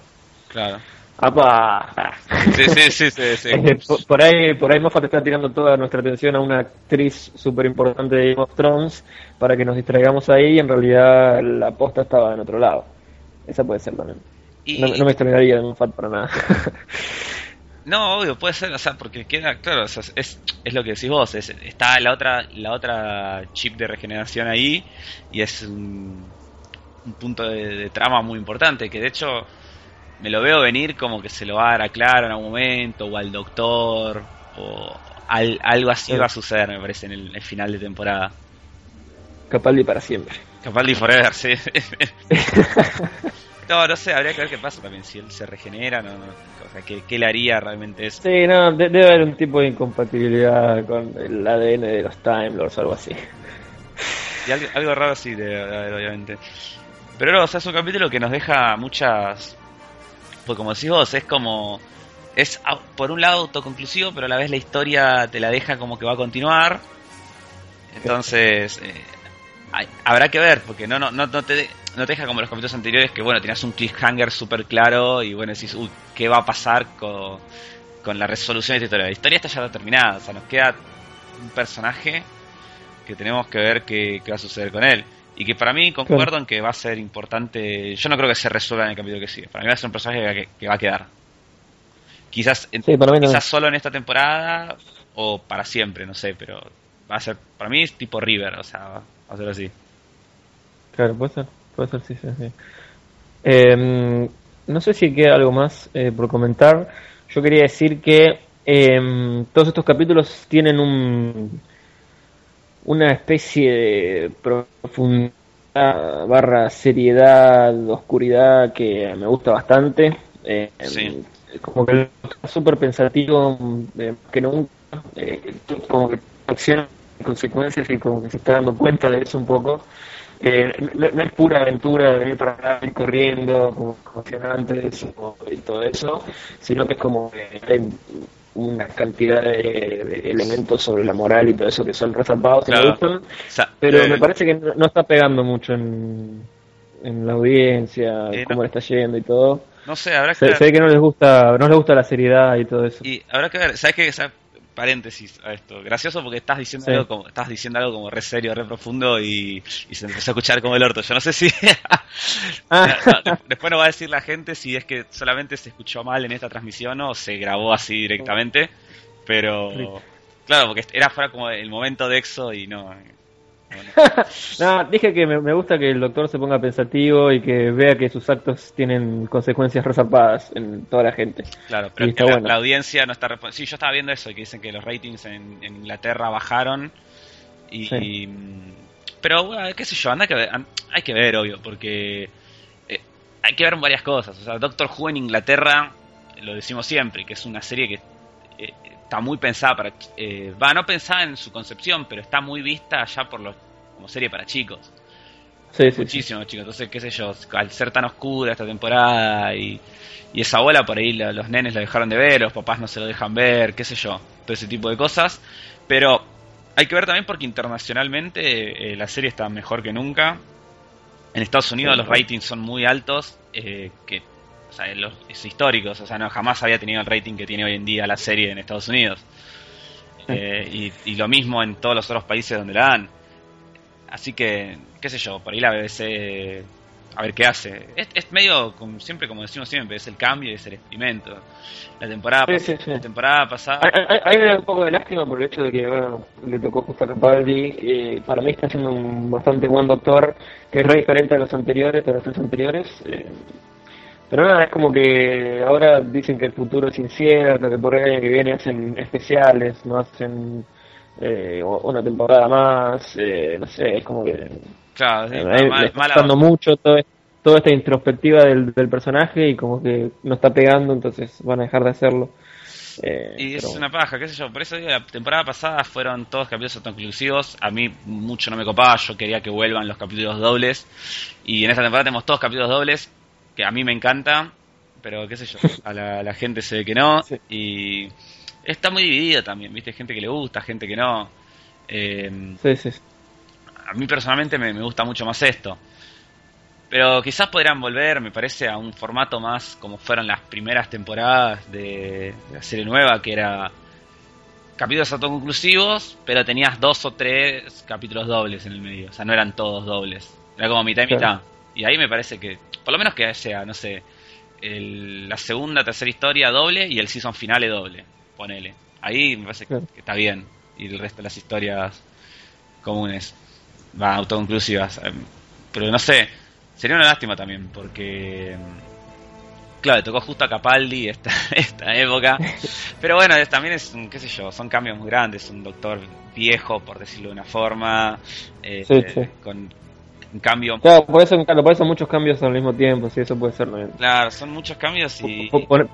Claro. ¡Apa! Sí, sí, sí, sí, por, ahí, por ahí Moffat está tirando toda nuestra atención a una actriz súper importante de Game of Thrones para que nos distraigamos ahí y en realidad la posta estaba en otro lado. Esa puede ser también no, me extrañaría de Moffat para nada. no, obvio, puede ser, o sea, porque queda, claro, es, es lo que decís vos, es, está la otra, la otra chip de regeneración ahí y es un, punto de, trama muy importante, que de hecho me lo veo venir como que se lo va a dar a Claro en algún momento, o al doctor, o algo así va a suceder, me parece, en el, final de temporada. Capaldi para siempre. Capaldi forever, sí. No, no sé, habría que ver qué pasa también, si él se regenera, no, o sea, ¿qué, le haría realmente eso? Sí, no, debe haber un tipo de incompatibilidad con el ADN de los Time Lords o algo así. Y algo, raro sí, debe haber, obviamente. Pero no, o sea, es un capítulo que nos deja muchas... Pues como decís vos, es como... Es por un lado autoconclusivo, pero a la vez la historia te la deja como que va a continuar. Entonces, eh, habrá que ver, porque no, no, no, te, no te deja como los capítulos anteriores que, bueno, tenías un cliffhanger súper claro y, bueno, decís, uy, ¿qué va a pasar con, con la resolución de esta historia? La historia está ya terminada, o sea, nos queda un personaje que tenemos que ver qué, qué va a suceder con él. Y que para mí concuerdo en que va a ser importante. Yo no creo que se resuelva en el capítulo que sigue. Para mí va a ser un personaje que, va a quedar. Quizás, quizás solo en esta temporada o para siempre, no sé, pero va a ser, para mí es tipo River, o sea, va a ser así. Claro, puede ser, puede ser, sí, sí, sí. Em, no sé si queda algo más eh, por comentar. Yo quería decir que em, todos estos capítulos tienen un una especie de profundidad barra seriedad, oscuridad que me gusta bastante. Eh, Como que está súper pensativo, eh, que nunca, eh, como que acciona consecuencias y como que se está dando cuenta de eso un poco. Eh, no, es pura aventura de ir para ir corriendo como emocionantes y todo eso, sino que es como que hay una cantidad de, elementos sobre la moral y todo eso que son resaltados pero eh, me parece que no, está pegando mucho en, en la audiencia, eh, cómo le está yendo y todo. No sé, habrá que sé, que no les gusta, no les gusta la seriedad y todo eso. Y habrá que ver, ¿sabes qué? Paréntesis a esto. Gracioso porque estás diciendo algo como estás diciendo algo como re serio, re profundo y, se empezó a escuchar como el orto. Yo no sé si ah. después nos va a decir la gente si es que solamente se escuchó mal en esta transmisión o se grabó así directamente, pero claro, porque era fuera como el momento de exo y no no, dije que me, gusta que el doctor se ponga pensativo y que vea que sus actos tienen consecuencias resarpadas en toda la gente. Claro, pero la, audiencia no está Sí, yo estaba viendo eso, que dicen que los ratings en, Inglaterra bajaron. Y, Pero, qué sé yo, anda que hay que ver, obvio, porque eh, hay que ver varias cosas. O sea, Doctor Who en Inglaterra, lo decimos siempre, que es una serie que eh, está muy pensada para. Eh, va, no pensada en su concepción, pero está muy vista ya por los como serie para chicos. Sí, Muchísimo, chicos. Entonces, qué sé yo, al ser tan oscura esta temporada y, y esa bola por ahí los nenes la dejaron de ver, los papás no se lo dejan ver, qué sé yo, todo ese tipo de cosas. Pero hay que ver también porque internacionalmente eh, la serie está mejor que nunca. En Estados Unidos los ratings son muy altos, eh, que los, es históricos, o sea, no jamás había tenido el rating que tiene hoy en día la serie en Estados Unidos. Eh, y, lo mismo en todos los otros países donde la dan. Así que, qué sé yo, por ahí la BBC, a ver qué hace. Es, medio, como, siempre como decimos siempre, es el cambio y es el experimento. La temporada, La temporada pasada... Hay, un poco de lástima por el hecho de que bueno, le tocó justo a Capaldi. Eh, para mí está siendo un bastante buen doctor, que es re diferente a los anteriores, a los tres anteriores. Eh, pero nada, es como que ahora dicen que el futuro es incierto, que por el año que viene hacen especiales, no hacen eh, una temporada más, eh, no sé, es como que... Claro, sí, está mucho todo, toda esta introspectiva del, del, personaje y como que no está pegando, entonces van a dejar de hacerlo. Eh, y es una paja, qué sé yo, por eso digo, la temporada pasada fueron todos capítulos autoconclusivos, a mí mucho no me copaba, yo quería que vuelvan los capítulos dobles, y en esta temporada tenemos todos capítulos dobles, que a mí me encanta, pero qué sé yo, a la, gente se ve que no. Y está muy dividido también, ¿viste? Gente que le gusta, gente que no. Eh, sí, sí. A mí personalmente me, gusta mucho más esto. Pero quizás podrían volver, me parece, a un formato más como fueron las primeras temporadas de, la serie nueva, que era capítulos autoconclusivos, pero tenías dos o tres capítulos dobles en el medio. O sea, no eran todos dobles. Era como mitad y mitad. Y ahí me parece que, por lo menos que sea, no sé, la segunda, tercera historia doble y el season finale doble, ponele. Ahí me parece que, está bien. Y el resto de las historias comunes, va, autoconclusivas. Em, pero no sé, sería una lástima también, porque claro, tocó justo a Capaldi esta, esta época. Pero bueno, también es, qué sé yo, son cambios muy grandes. Un doctor viejo, por decirlo de una forma, eh, con un cambio. Claro, por eso, por eso muchos cambios al mismo tiempo, sí, eso puede ser. Claro, son muchos cambios y.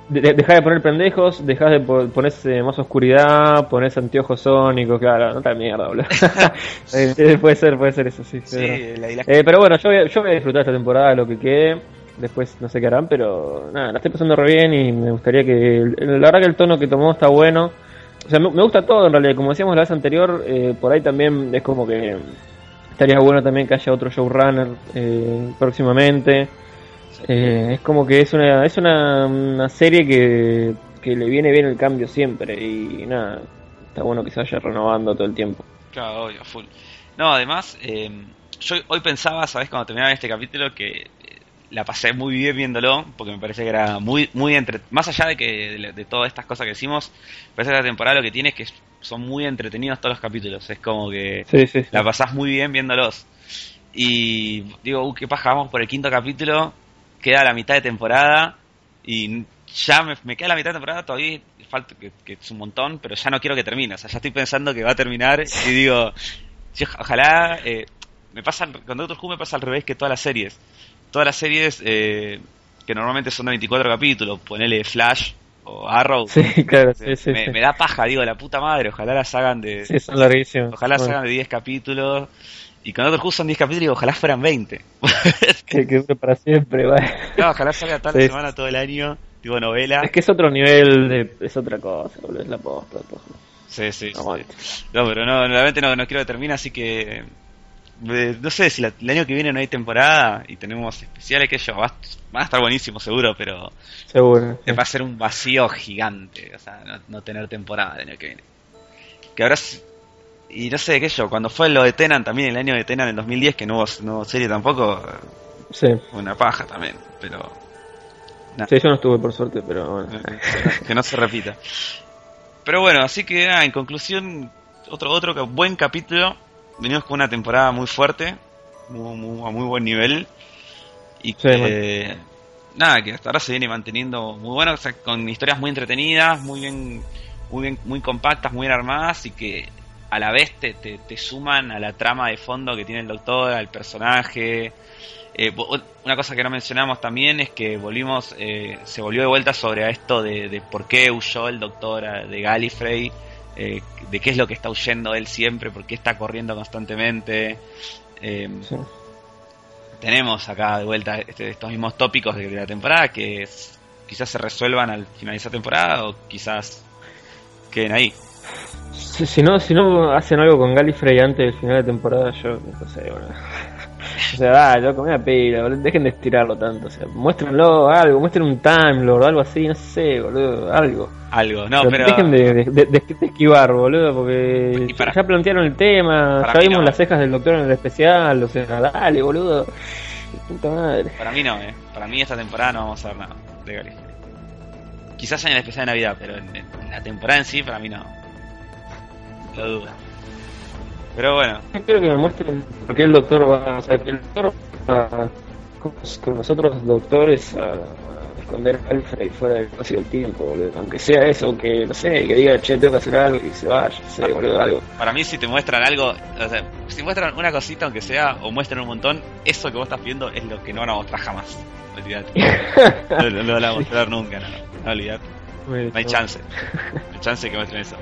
Dejar de poner pendejos, dejar de ponerse más oscuridad, ponerse anteojos sónicos, claro, no te mierda, boludo. Eh, puede ser, puede ser eso, sí. Eh, pero bueno, yo voy, a, yo voy a disfrutar esta temporada, lo que quede. Después no sé qué harán, pero nada, la estoy pasando re bien y me gustaría que. La verdad que el tono que tomó está bueno. O sea, me, gusta todo en realidad. Como decíamos la vez anterior, eh, por ahí también es como que Estaría bueno también que haya otro showrunner eh, próximamente. Eh, es como que es una es una, serie que, que, le viene bien el cambio siempre y nada, está bueno que se vaya renovando todo el tiempo. Claro, obvio, full. No, además, eh, yo hoy pensaba, ¿sabes? Cuando terminaba este capítulo que la pasé muy bien viéndolo, porque me parece que era muy, muy entre... Más allá de que de, todas estas cosas que decimos, me parece que la temporada lo que tiene es que son muy entretenidos todos los capítulos. Es como que la pasás muy bien viéndolos. Y digo, uh, qué paja, vamos por el quinto capítulo. queda la mitad de temporada y ya me, queda la mitad de temporada, todavía falta que, es un montón, pero ya no quiero que termine. O sea, ya estoy pensando que va a terminar y digo, ojalá. Eh, me pasa con Doctor Who me pasa al revés que todas las series. Todas las series eh, que normalmente son de 24 capítulos, ponele Flash o Arrow. Sí, claro, me, da paja, digo, la puta madre, ojalá las hagan de. Sí, son larguísimos. Ojalá las hagan de 10 capítulos. Y con Doctor Who son 10 capítulos y ojalá fueran 20. que, que para siempre, vale. ojalá salga toda la semana, todo el año, tipo novela. Es que es otro nivel, de, es otra cosa, boludo, es la posta. Sí, sí, no, sí. No, pero no, realmente no, no quiero que termine, así que no sé si el año que viene no hay temporada y tenemos especiales que ellos van a estar buenísimos seguro, pero seguro va a ser un vacío gigante, o sea, no, tener temporada el año que viene. Que ahora y no sé qué yo, cuando fue lo de Tenan también el año de Tenan en 2010 que no hubo, serie tampoco, sí. una paja también, pero Sí, yo no estuve por suerte, pero bueno. que no se repita. Pero bueno, así que en conclusión, otro otro buen capítulo venimos con una temporada muy fuerte, muy, a muy buen nivel. Y que, nada, que hasta ahora se viene manteniendo muy bueno, con historias muy entretenidas, muy bien, muy bien, muy compactas, muy bien armadas y que a la vez te, te, suman a la trama de fondo que tiene el doctor, al personaje. Eh, una cosa que no mencionamos también es que volvimos, eh, se volvió de vuelta sobre esto de, de por qué huyó el doctor de Gallifrey eh, de qué es lo que está huyendo él siempre, por qué está corriendo constantemente. Eh, tenemos acá de vuelta este, estos mismos tópicos de, la temporada que quizás se resuelvan al finalizar temporada o quizás queden ahí. Si, no, si no hacen algo con Gallifrey antes del final de temporada, yo no sé, bueno. O sea, dale, loco, me pila, dejen de estirarlo tanto. O sea, muéstrenlo algo, muestren un Time Lord, algo así, no sé, boludo, algo. Algo, no, pero. Dejen de, esquivar, boludo, porque ya plantearon el tema, ya vimos las cejas del doctor en el especial, o sea, dale, boludo. Puta madre. Para mí no, eh. Para mí esta temporada no vamos a ver nada de. Quizás en el especial de Navidad, pero en, la temporada en sí, para mí no. Lo dudo. Pero bueno. Quiero que me muestren por qué el doctor va, o sea, que el doctor va con los otros doctores a, esconder a Alfred fuera del espacio del tiempo, boludo. Aunque sea eso, que no sé, que diga, che, tengo que hacer algo y se vaya, sé, boludo, algo. Para mí, si te muestran algo, o sea, si muestran una cosita, aunque sea, o muestran un montón, eso que vos estás viendo es lo que no van a mostrar jamás. Olvídate. no, lo van a mostrar nunca, no, no olvidate. No hay chance. No hay chance de que muestren eso.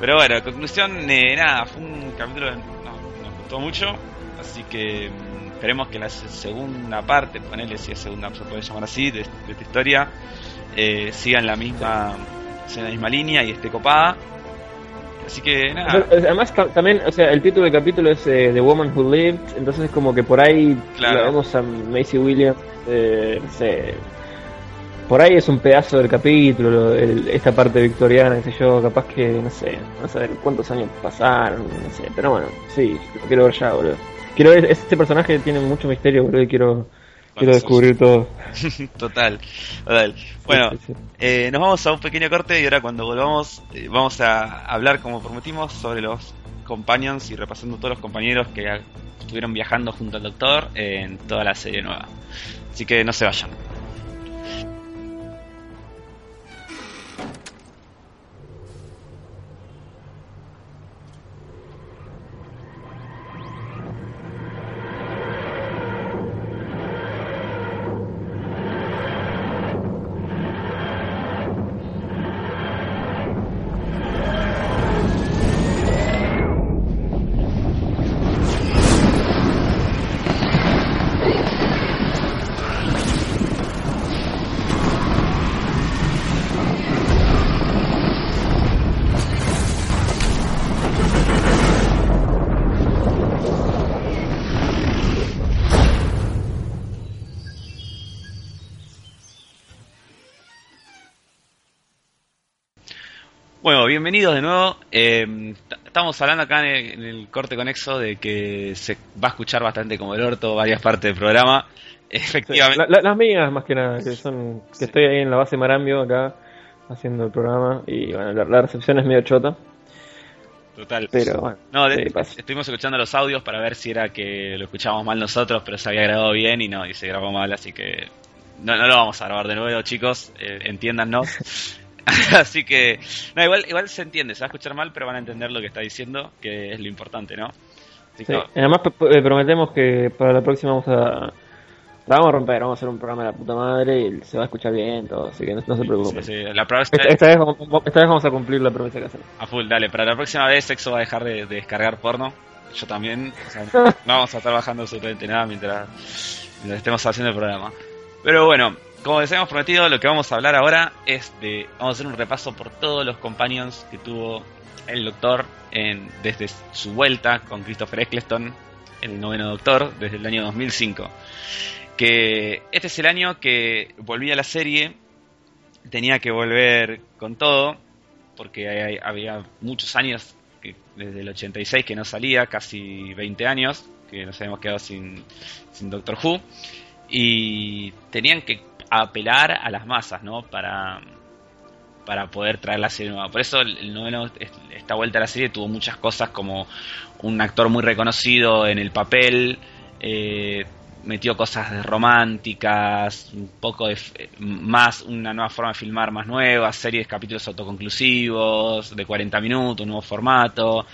Pero bueno, conclusión, eh, nada, fue un capítulo que nos gustó mucho, así que mm, esperemos que la segunda parte, ponele si es segunda se puede llamar así, de, esta historia, eh, siga en la misma, en la misma línea y esté copada. Así que nada. Además, también, o sea, el título del capítulo es eh, The Woman Who Lived, entonces es como que por ahí claro. vamos a Macy Williams, eh, no sé, por ahí es un pedazo del capítulo, esta parte victoriana, qué sé yo, capaz que, no sé, no saber cuántos años pasaron, no sé, pero bueno, sí, lo quiero ver ya, boludo. Quiero ver, este personaje tiene mucho misterio, boludo, y quiero, quiero descubrir todo. total, total. Bueno, Eh, nos vamos a un pequeño corte y ahora cuando volvamos eh, vamos a hablar, como prometimos, sobre los companions y repasando todos los compañeros que estuvieron viajando junto al doctor en toda la serie nueva. Así que no se vayan. Bienvenidos de nuevo. Eh, estamos hablando acá en el, corte conexo de que se va a escuchar bastante como el orto varias partes del programa. Efectivamente. las mías, más que nada, que son que estoy ahí en la base Marambio acá haciendo el programa y bueno, la, recepción es medio chota. Total. Pero bueno. No, de- sí, estuvimos escuchando los audios para ver si era que lo escuchábamos mal nosotros, pero se había grabado bien y no, y se grabó mal, así que no, no lo vamos a grabar de nuevo, chicos, eh, entiéndannos. así que, no, igual, igual se entiende, se va a escuchar mal, pero van a entender lo que está diciendo, que es lo importante, ¿no? Así Sí. que, Además, eh, prometemos que para la próxima vamos a. La vamos a romper, vamos a hacer un programa de la puta madre y se va a escuchar bien todo, así que no, no se preocupen. sí, sí, la Esta, esta vez, vamos- esta vez vamos a cumplir la promesa que hacemos. A full, dale, para la próxima vez Sexo va a dejar de, de descargar porno. Yo también. o sea, no vamos a estar bajando absolutamente nada mientras, mientras estemos haciendo el programa. Pero bueno, como les habíamos prometido, lo que vamos a hablar ahora es de. Vamos a hacer un repaso por todos los companions que tuvo el Doctor en, desde su vuelta con Christopher Eccleston, el noveno Doctor, desde el año 2005. Que este es el año que volvía a la serie, tenía que volver con todo, porque había muchos años, desde el 86 que no salía, casi 20 años, que nos habíamos quedado sin, sin Doctor Who, y tenían que apelar a las masas, ¿no? Para, para poder traer la serie nueva. Por eso el, noveno, esta vuelta a la serie tuvo muchas cosas como un actor muy reconocido en el papel, eh, metió cosas románticas, un poco de f- más, una nueva forma de filmar más nueva, series, capítulos autoconclusivos, de 40 minutos, un nuevo formato.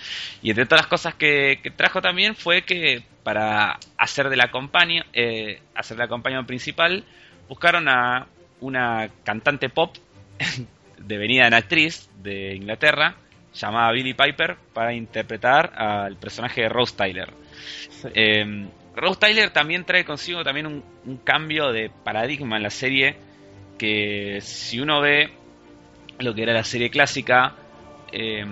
Y entre todas las cosas que, que trajo también fue que para hacer de la compañía, eh, hacer de la compañía principal, buscaron a una cantante pop devenida en actriz de Inglaterra, llamada Billie Piper, para interpretar al personaje de Rose Tyler. Sí. Eh, Rose Tyler también trae consigo también un, un cambio de paradigma en la serie que si uno ve lo que era la serie clásica eh,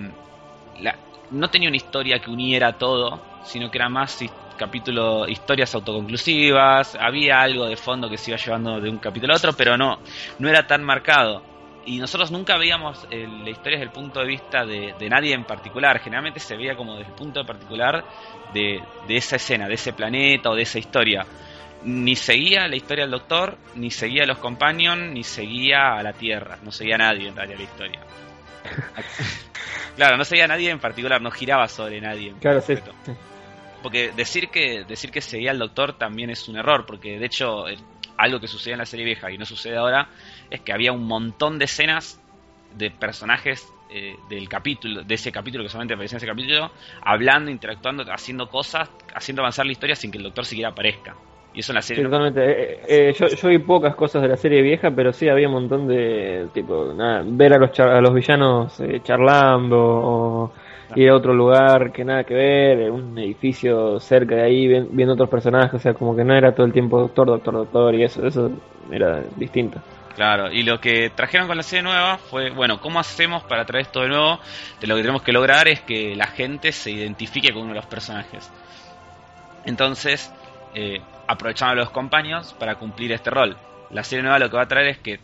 la- no tenía una historia que uniera todo sino que era más capítulo historias autoconclusivas había algo de fondo que se iba llevando de un capítulo a otro pero no no era tan marcado y nosotros nunca veíamos eh, la historia desde el punto de vista de, de nadie en particular generalmente se veía como desde el punto de particular de, de esa escena, de ese planeta o de esa historia. Ni seguía la historia del Doctor, ni seguía a los Companions, ni seguía a la Tierra. No seguía a nadie en realidad la historia. claro, no seguía a nadie en particular, no giraba sobre nadie. en Claro, sí. Porque decir que decir que seguía al Doctor también es un error, porque de hecho eh, algo que sucede en la serie vieja y no sucede ahora es que había un montón de escenas de personajes eh, del capítulo, de ese capítulo que solamente aparecía en ese capítulo, hablando, interactuando, haciendo cosas, haciendo avanzar la historia sin que el doctor siquiera aparezca. Y eso en la Sí, serie no- totalmente. Eh, eh, yo, yo vi pocas cosas de la serie vieja, pero sí había un montón de, tipo, nada, ver a los, char- a los villanos eh, charlando o ir a otro lugar que nada que ver, un edificio cerca de ahí viendo otros personajes, o sea, como que no era todo el tiempo doctor, doctor, doctor y eso, eso era distinto. Claro, y lo que trajeron con la serie nueva fue, bueno, ¿cómo hacemos para traer esto de nuevo? De lo que tenemos que lograr es que la gente se identifique con uno de los personajes. Entonces, eh, aprovecharon a los compañeros para cumplir este rol. La serie nueva lo que va a traer es que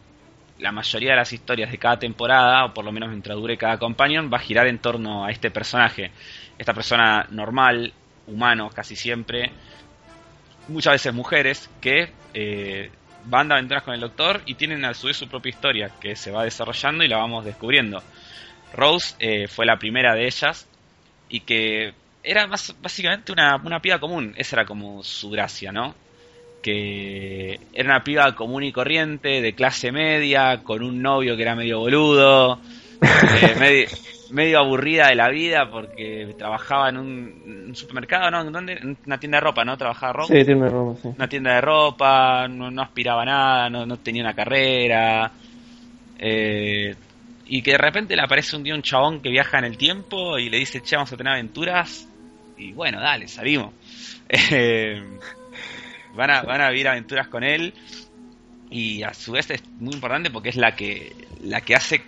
la mayoría de las historias de cada temporada, o por lo menos mientras dure cada companion, va a girar en torno a este personaje. Esta persona normal, humano casi siempre, muchas veces mujeres, que eh, van de aventuras con el doctor y tienen a su vez su propia historia que se va desarrollando y la vamos descubriendo. Rose eh, fue la primera de ellas y que era más, básicamente una, una común, esa era como su gracia, ¿no? Que era una piba común y corriente, de clase media, con un novio que era medio boludo, eh, medio, medio aburrida de la vida porque trabajaba en un, un supermercado, ¿no? ¿En ¿Dónde? En una tienda de ropa, ¿no? Trabajaba Rose Sí, tiene razón, sí. una tienda de ropa, no, no aspiraba a nada, no, no tenía una carrera. eh, y que de repente le aparece un día un chabón que viaja en el tiempo y le dice, che, vamos a tener aventuras. Y bueno, dale, salimos. Eh, van, a, van a vivir aventuras con él. Y a su vez es muy importante porque es la que, la que hace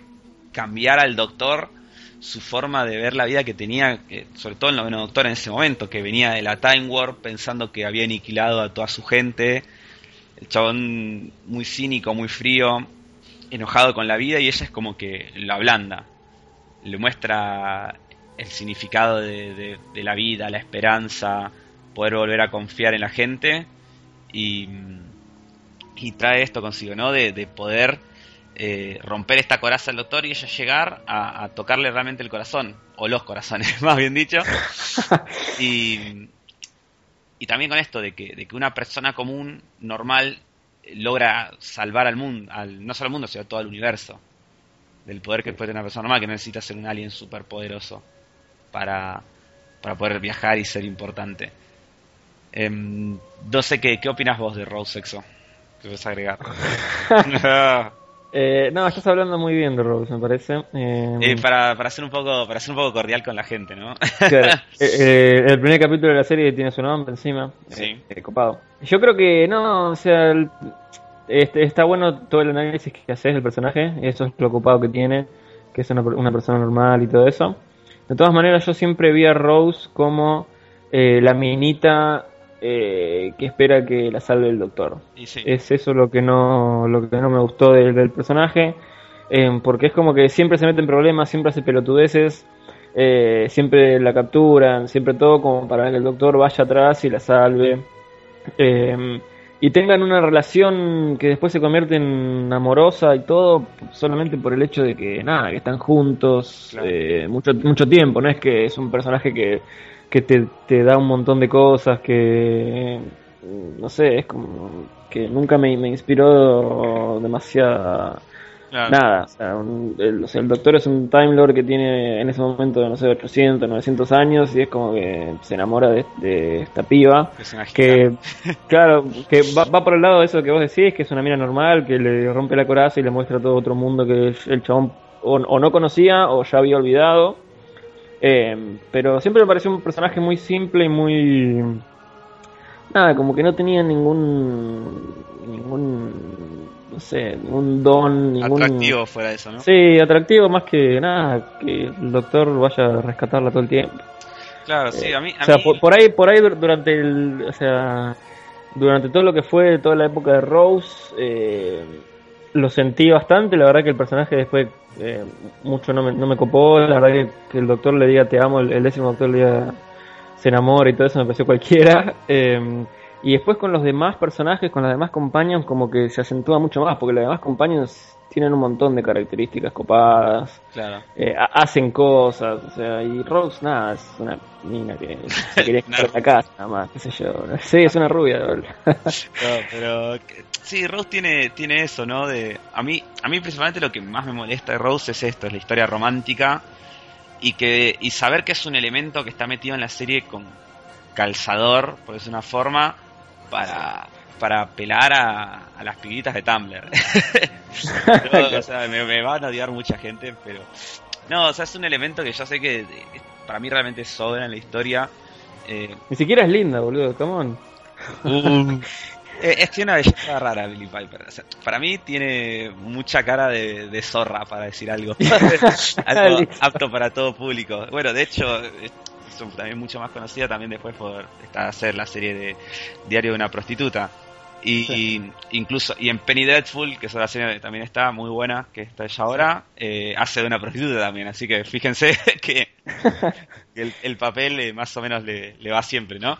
cambiar al doctor su forma de ver la vida que tenía, que, sobre todo el noveno doctor en ese momento, que venía de la Time Warp pensando que había aniquilado a toda su gente, el chabón muy cínico, muy frío, enojado con la vida y ella es como que la ablanda, le muestra el significado de la vida, la esperanza, poder volver a confiar en la gente y, y trae esto consigo, ¿no? De, de poder eh, romper esta coraza al doctor y ella llegar a, tocarle realmente el corazón, o los corazones, más bien dicho. y, y también con esto de que, de que una persona común, normal, logra salvar al mundo, al, no solo al mundo, sino a todo el universo. Del poder que puede tener una persona normal, que no necesita ser un alien super poderoso para, para poder viajar y ser importante. Eh, no sé qué, qué opinas vos de Rose Sexo. ¿Qué vas a agregar? Eh, no, estás hablando muy bien de Rose, me parece. Eh, eh, para, para, ser un poco, para ser un poco cordial con la gente, ¿no? el primer capítulo de la serie tiene su nombre encima. Sí. copado. Yo creo que, no, o sea, este, está bueno todo el análisis que haces del personaje. Eso es lo ocupado que tiene, que es una, una persona normal y todo eso. De todas maneras, yo siempre vi a Rose como la minita eh, que espera que la salve el doctor. Es eso lo que no, lo que no me gustó del, personaje, eh, porque es como que siempre se mete en problemas, siempre hace pelotudeces, eh, siempre la capturan, siempre todo como para que el doctor vaya atrás y la salve. y tengan una relación que después se convierte en amorosa y todo solamente por el hecho de que nada que están juntos mucho mucho tiempo no es que es un personaje que que te, te, da un montón de cosas que no sé, es como que nunca me, me inspiró demasiada nada. O sea, el, doctor es un Time Lord que tiene en ese momento, no sé, 800, 900 años y es como que se enamora de, esta piba. Que, claro, que va, va, por el lado de eso que vos decís, que es una mina normal, que le rompe la coraza y le muestra todo otro mundo que el chabón o no conocía o ya había olvidado. Eh, pero siempre me pareció un personaje muy simple y muy. Nada, como que no tenía ningún. ningún. no sé, ningún don. Ningún... Atractivo fuera de eso, ¿no? Sí, atractivo más que nada, que el doctor vaya a rescatarla todo el tiempo. Claro, sí, a mí. o sea, Por, ahí, por ahí durante el. O sea, durante todo lo que fue toda la época de Rose. Eh, lo sentí bastante, la verdad que el personaje después eh, mucho no me, no me copó, la verdad que, el doctor le diga te amo, el, décimo doctor le diga se enamora y todo eso me pareció cualquiera. Eh, y después con los demás personajes, con las demás compañeros, como que se acentúa mucho más, porque los demás compañeros tienen un montón de características copadas, eh, hacen cosas, o sea, y Rose, nada, es una niña que se quería en la casa, nada más, qué sé yo. Sí, es una rubia. no, pero sí, Rose tiene, tiene eso, ¿no? De, a, mí, a mí principalmente lo que más me molesta de Rose es esto, es la historia romántica y, que, y saber que es un elemento que está metido en la serie con calzador, por decir una forma, para para apelar a, las pibitas de Tumblr. o sea, me, van a odiar mucha gente, pero... No, o sea, es un elemento que yo sé que para mí realmente sobra en la historia. Eh, Ni siquiera es linda, boludo, come on. Uh, es que una belleza rara Billy Piper. para mí tiene mucha cara de, zorra, para decir algo. algo apto para todo público. Bueno, de hecho, también mucho más conocida también después por hacer la serie de Diario de una prostituta. Y, incluso, y en Penny Dreadful, que es la serie que también está muy buena, que está ella ahora, eh, hace de una prostituta también, así que fíjense que, el, papel eh, más o menos le, va siempre, ¿no?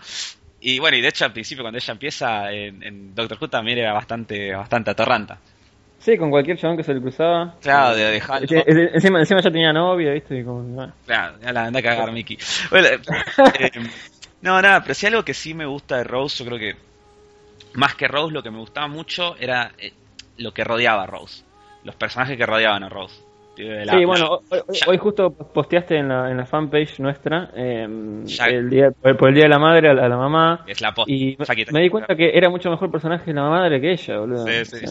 Y bueno, y de hecho al principio cuando ella empieza en, Doctor Who también era bastante, bastante atorranta. Sí, con cualquier chabón que se le cruzaba. Claro, de dejar. Encima, encima ya tenía novia, ¿viste? Y como, Claro, ya la anda a cagar Mickey. Bueno, eh, no, nada, pero si algo que sí me gusta de Rose, yo creo que más que Rose, lo que me gustaba mucho era eh, lo que rodeaba a Rose. Los personajes que rodeaban a Rose. Sí, bueno, hoy, justo posteaste en la, en la fanpage nuestra eh, el día, por, el Día de la Madre a la, mamá. Es la y me di cuenta que era mucho mejor personaje la madre que ella, boludo. Sí, sí.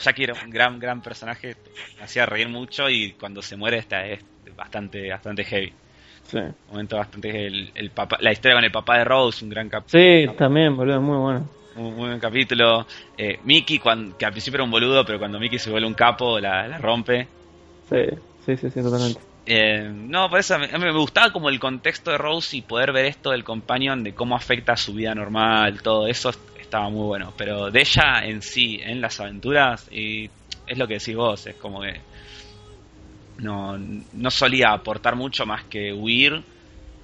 Jackie era un gran, gran personaje, me hacía reír mucho y cuando se muere está es bastante, bastante heavy. Sí. Un momento bastante el, el papá, la historia con el papá de Rose, un gran capítulo. Sí, también, boludo, muy bueno muy, buen capítulo. Eh, Mickey, cuando, que al principio era un boludo, pero cuando Mickey se vuelve un capo, la, rompe. Sí, sí, sí, totalmente. Eh, no, por eso a mí, me gustaba como el contexto de Rose y poder ver esto del companion, de cómo afecta a su vida normal, todo eso estaba muy bueno. Pero de ella en sí, en las aventuras, y es lo que decís vos, es como que no, no solía aportar mucho más que huir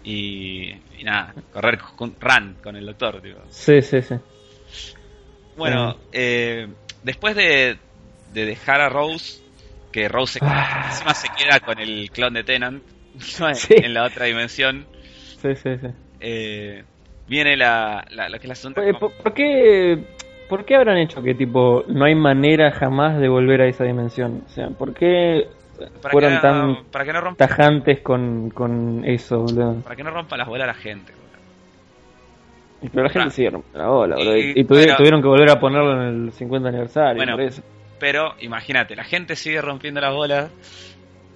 y, nada, correr con, run con el doctor. Sí, sí, sí. Bueno, eh, después de, dejar a Rose, que Rose Ah. encima se queda con el clon de Tenant en, Sí. en la otra dimensión. Sí, sí, sí. Eh, viene la, la, lo que es la. Eh, ¿Por, por qué, ¿Por qué habrán hecho que tipo no hay manera jamás de volver a esa dimensión? O sea, ¿por qué para, fueron que tan para que no rompa tajantes con, con eso, boludo? para que no rompa las bolas a la gente. boludo. Pero la gente Ah. sigue rompiendo la bola, boludo. Y, Y- y tuvi- bueno. tuvieron que volver a ponerlo en el 50 aniversario, Bueno. por eso. Pero imagínate, la gente sigue rompiendo las bolas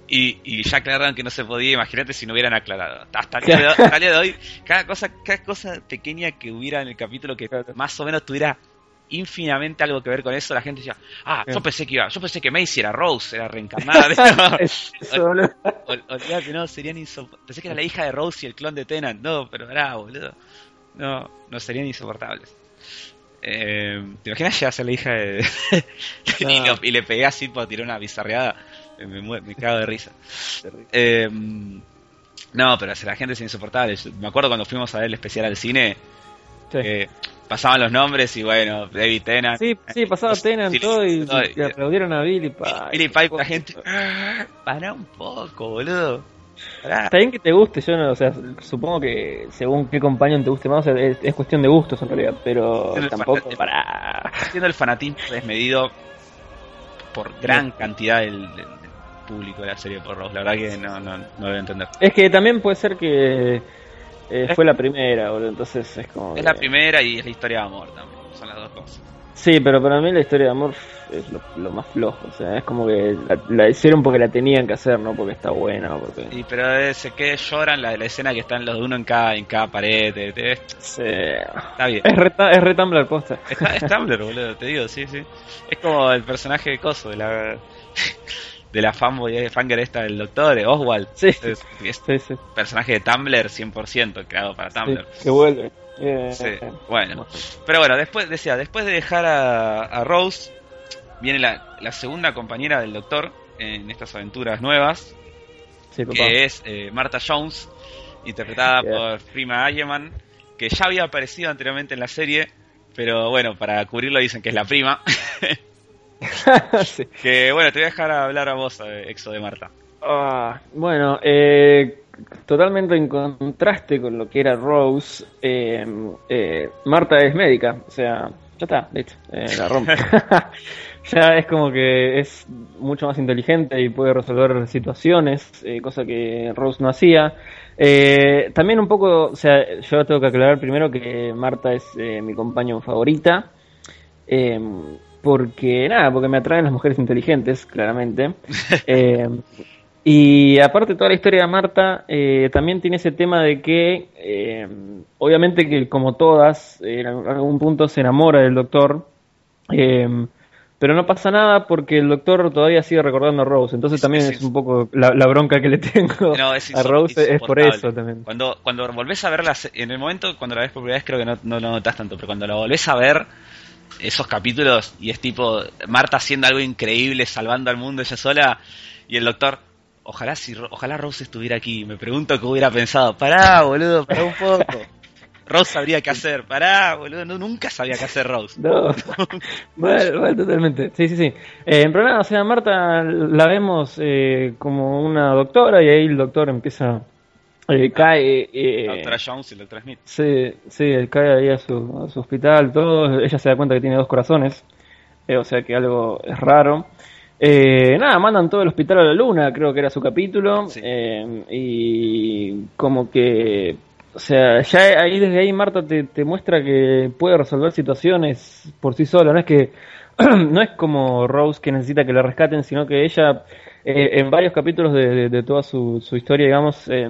y, y ya aclararon que no se podía. Imagínate si no hubieran aclarado. Hasta el día de, hoy, cada cosa, cada cosa pequeña que hubiera en el capítulo que más o menos tuviera infinitamente algo que ver con eso, la gente decía, ah, yo pensé que iba, yo pensé que Macy era Rose, era reencarnada. Olvídate, no, serían insoportables. Pensé que era la hija de Rose y el clon de Tenant. No, pero era, boludo. No, no serían insoportables. Eh, ¿Te imaginas llegar a ser la hija de... y, No. lo- y le pegué así por tirar una bizarreada? Me, me me cago de risa. Eh, no, pero la gente es insoportable. Me acuerdo cuando fuimos a ver el especial al cine, Sí. pasaban los nombres y bueno, David Tennant. Sí, sí, pasaba sí, todo y, todo, y aplaudieron a Billy Pipe. Billy Pipe, la gente. "Ah, Pará un poco, boludo. Está bien que te guste, yo no, o sea, supongo que según qué compañero te guste más, o sea, es, es cuestión de gustos en realidad, pero tampoco para... Siendo el fanatismo desmedido por gran cantidad del, del- del público de la serie por Rose. La verdad que no, no, no lo voy a entender. Es que también puede ser que eh, fue la primera, boludo, entonces es como... Es que- la primera y es la historia de amor también. Son las dos cosas. Sí, pero para mí la historia de amor es lo, lo más flojo, o sea, es como que la, la hicieron porque la tenían que hacer, no porque está buena porque... Y pero eh, se que lloran la, la escena que están los de uno en cada, en cada pared. te- te- Sí. está bien. Es re, ta- es re Tumblr posta. Está, es Tumblr, boludo, te digo, sí, sí. Es como el personaje de Coso, de la de la fanboy, eh, fangirl esta del doctor, Oswald. Sí. Es, es Sí, sí. personaje de Tumblr 100% creado para sí, Tumblr. que vuelve. Sí, bueno. Pero bueno, después decía, después de dejar a, a Rose, viene la, la segunda compañera del doctor en estas aventuras nuevas, Sí, que es eh, Martha Jones, interpretada Yeah. por Prima Ayeman, que ya había aparecido anteriormente en la serie, pero bueno, para cubrirlo dicen que es la prima. Sí. que bueno, te voy a dejar hablar a vos, eh, Exo de Marta. Ah, bueno, eh, totalmente en contraste con lo que era Rose, eh, eh, Marta es médica, o sea, ya está, listo, eh, la rompe. ya es como que es mucho más inteligente y puede resolver situaciones, eh, cosa que Rose no hacía. Eh, también un poco, o sea, yo tengo que aclarar primero que Marta es eh, mi compañero favorita. Eh, porque nada, porque me atraen las mujeres inteligentes, claramente. Y aparte toda la historia de Marta eh, también tiene ese tema de que eh, obviamente que como todas eh, en algún punto se enamora del doctor eh, pero no pasa nada porque el doctor todavía sigue recordando a Rose. Entonces Es- también es es, un poco la, la bronca que le tengo No, es a Rose es por eso también. Cuando, cuando volvés a verla, en el momento cuando la ves por primera vez creo que no, no lo notas tanto, pero cuando la volvés a ver, esos capítulos, y es tipo Marta haciendo algo increíble, salvando al mundo ella sola, y el doctor, ojalá si Ro- ojalá Rose estuviera aquí, me pregunto qué hubiera pensado, pará boludo, pará un poco. Rose sabría qué hacer, pará boludo, no, nunca sabía qué hacer Rose. No, mal, mal, totalmente. Sí, sí, sí. Eh, pero nada, o sea, Marta la vemos eh, como una doctora y ahí el doctor empieza, eh, cae. eh, La doctora Jones y el doctor Smith. Sí, sí, él cae ahí a su, a su hospital, todo. Ella se da cuenta que tiene dos corazones, eh, o sea que algo es raro. Eh, nada, mandan todo el hospital a la luna, creo que era su capítulo. Sí. eh, y como que, o sea, ya ahí desde ahí Marta te, te muestra que puede resolver situaciones por sí sola. No es que, no es como Rose que necesita que la rescaten, sino que ella, eh, en varios capítulos de, de- de toda su, su historia, digamos, eh,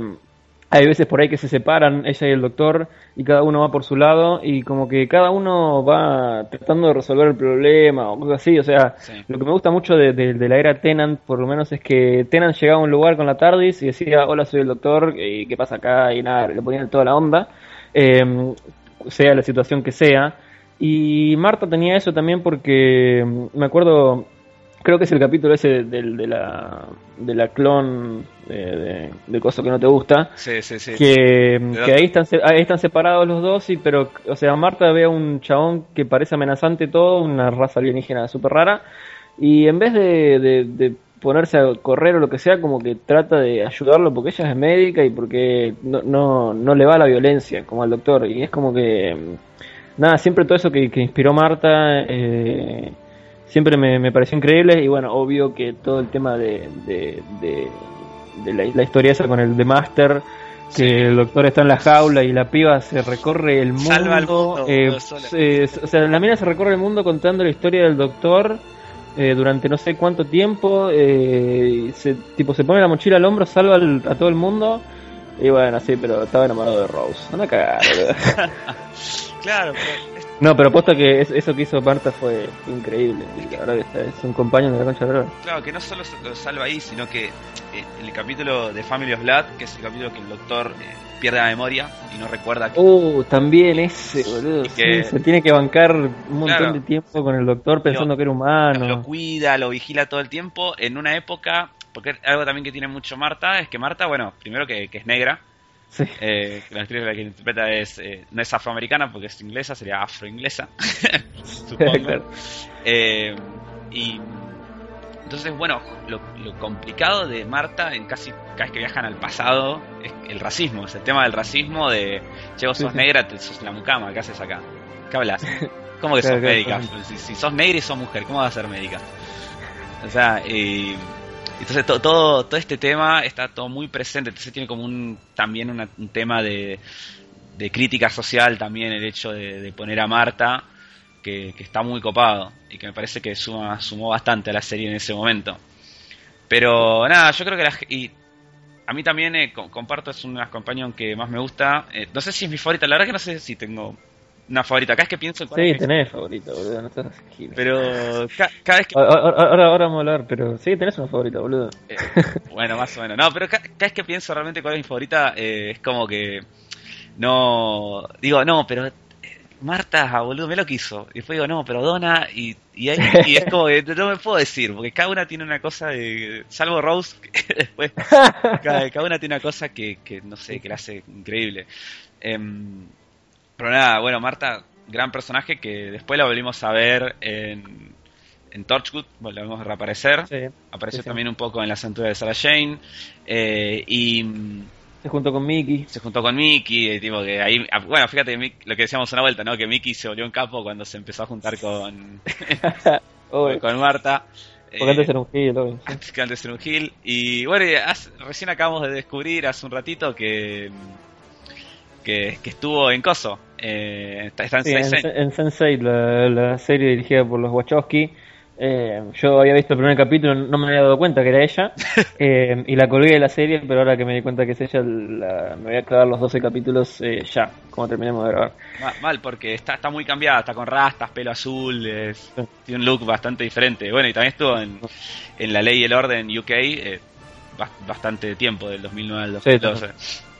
hay veces por ahí que se separan ella y el doctor y cada uno va por su lado y como que cada uno va tratando de resolver el problema o cosas así. O sea, Sí. lo que me gusta mucho de, de- de la era Tenant por lo menos es que Tenant llegaba a un lugar con la TARDIS y decía, hola soy el doctor, y qué pasa acá y nada, le ponían toda la onda, eh, sea la situación que sea. Y Marta tenía eso también porque mm, me acuerdo, creo que es el capítulo ese del, de, la, de la clon de, de, de Coso que no te gusta, Sí, sí, sí. que, De que ahí, están, ahí están separados los dos, y pero, o sea, Marta ve a un chabón que parece amenazante todo, una raza alienígena súper rara, y en vez de, de- de ponerse a correr o lo que sea, como que trata de ayudarlo porque ella es médica y porque no, no, no le va la violencia como al doctor. Y es como que, nada, siempre todo eso que, que inspiró Marta, eh, siempre me, me, pareció increíble. Y bueno, obvio que todo el tema de, de, de, la, historia esa con el The Master. Que el doctor está en la jaula y la piba se recorre el mundo. Eh, o sea, la mina se recorre el mundo contando la historia del doctor eh, durante no sé cuánto tiempo, eh, se, tipo se pone la mochila al hombro, salva a todo el mundo. Y bueno, sí, pero estaba enamorado de Rose. Anda a cagar, Claro, No, pero apuesto que eso que hizo Marta fue increíble. La verdad que es un compañero de la concha de Claro, que no solo lo salva ahí, sino que eh, el capítulo de Family of Blood, que es el capítulo que el doctor pierde la memoria y no recuerda que... Uh, también ese, boludo. se tiene que bancar un montón de tiempo con el doctor pensando que era humano. Lo cuida, lo vigila todo el tiempo en una época... Porque algo también que tiene mucho Marta es que Marta, bueno, primero que, es negra, Sí. Eh, la actriz que interpreta es, eh, no es afroamericana porque es inglesa, sería afroinglesa, supongo. eh, y entonces, bueno, lo, complicado de Marta en casi cada vez que viajan al pasado es el racismo, es el tema del racismo de, che, vos sos negra, te, sos la mucama, ¿qué haces acá? ¿Qué hablas? ¿Cómo que sos médica? Si, sos negra y sos mujer, ¿cómo vas a ser médica? O sea, y entonces todo, todo este tema está todo muy presente, entonces tiene como un también un tema de, de crítica social también el hecho de poner a Marta que, está muy copado y que me parece que suma, sumó bastante a la serie en ese momento. Pero nada, yo creo que la, y a mí también eh, comparto, es una compañía que más me gusta. Eh, no sé si es mi favorita, la verdad que no sé si tengo una favorita. Acá es que pienso. Sí, tenés favorita, boludo. No estás pero cada vez que. Ahora, ahora, vamos a hablar, pero sí, tenés una favorita, boludo. Eh, bueno, más o menos. No, pero cada, vez que pienso realmente cuál es mi favorita, es como que. No. Digo, no, pero Marta, boludo, me lo quiso. Y después digo, no, pero Donna, y, y, ahí, y es como que no me puedo decir, porque cada una tiene una cosa de. Salvo Rose, que después. Cada, una tiene una cosa que, que, no sé, que la hace increíble. Em, pero nada, bueno, Marta, gran personaje que después la volvimos a ver en, en Torchwood, volvemos a reaparecer. Apareció también un poco en la cintura de Sarah Jane. Eh, y se juntó con Mickey. Se juntó con Mickey, tipo que ahí, ah, bueno, fíjate lo que decíamos una vuelta, ¿no? Que Mickey se volvió un capo cuando se empezó a juntar con, con Marta. Porque antes era un Gil, Que antes era un Gil. Y bueno, recién acabamos de descubrir hace un ratito que, que, estuvo en Coso. Eh, está, en, Sense8. En, Sense8, la, la, serie dirigida por los Wachowski. Eh, yo había visto el primer capítulo, no me había dado cuenta que era ella, eh, y la colgué de la serie, pero ahora que me di cuenta que es ella, me voy a clavar los 12 capítulos eh, ya, como terminemos de grabar. Mal, porque está, está muy cambiada, está con rastas, pelo azul, tiene un look bastante diferente. Bueno, y también estuvo en, en La Ley y el Orden UK bastante tiempo, del 2009 al 2012.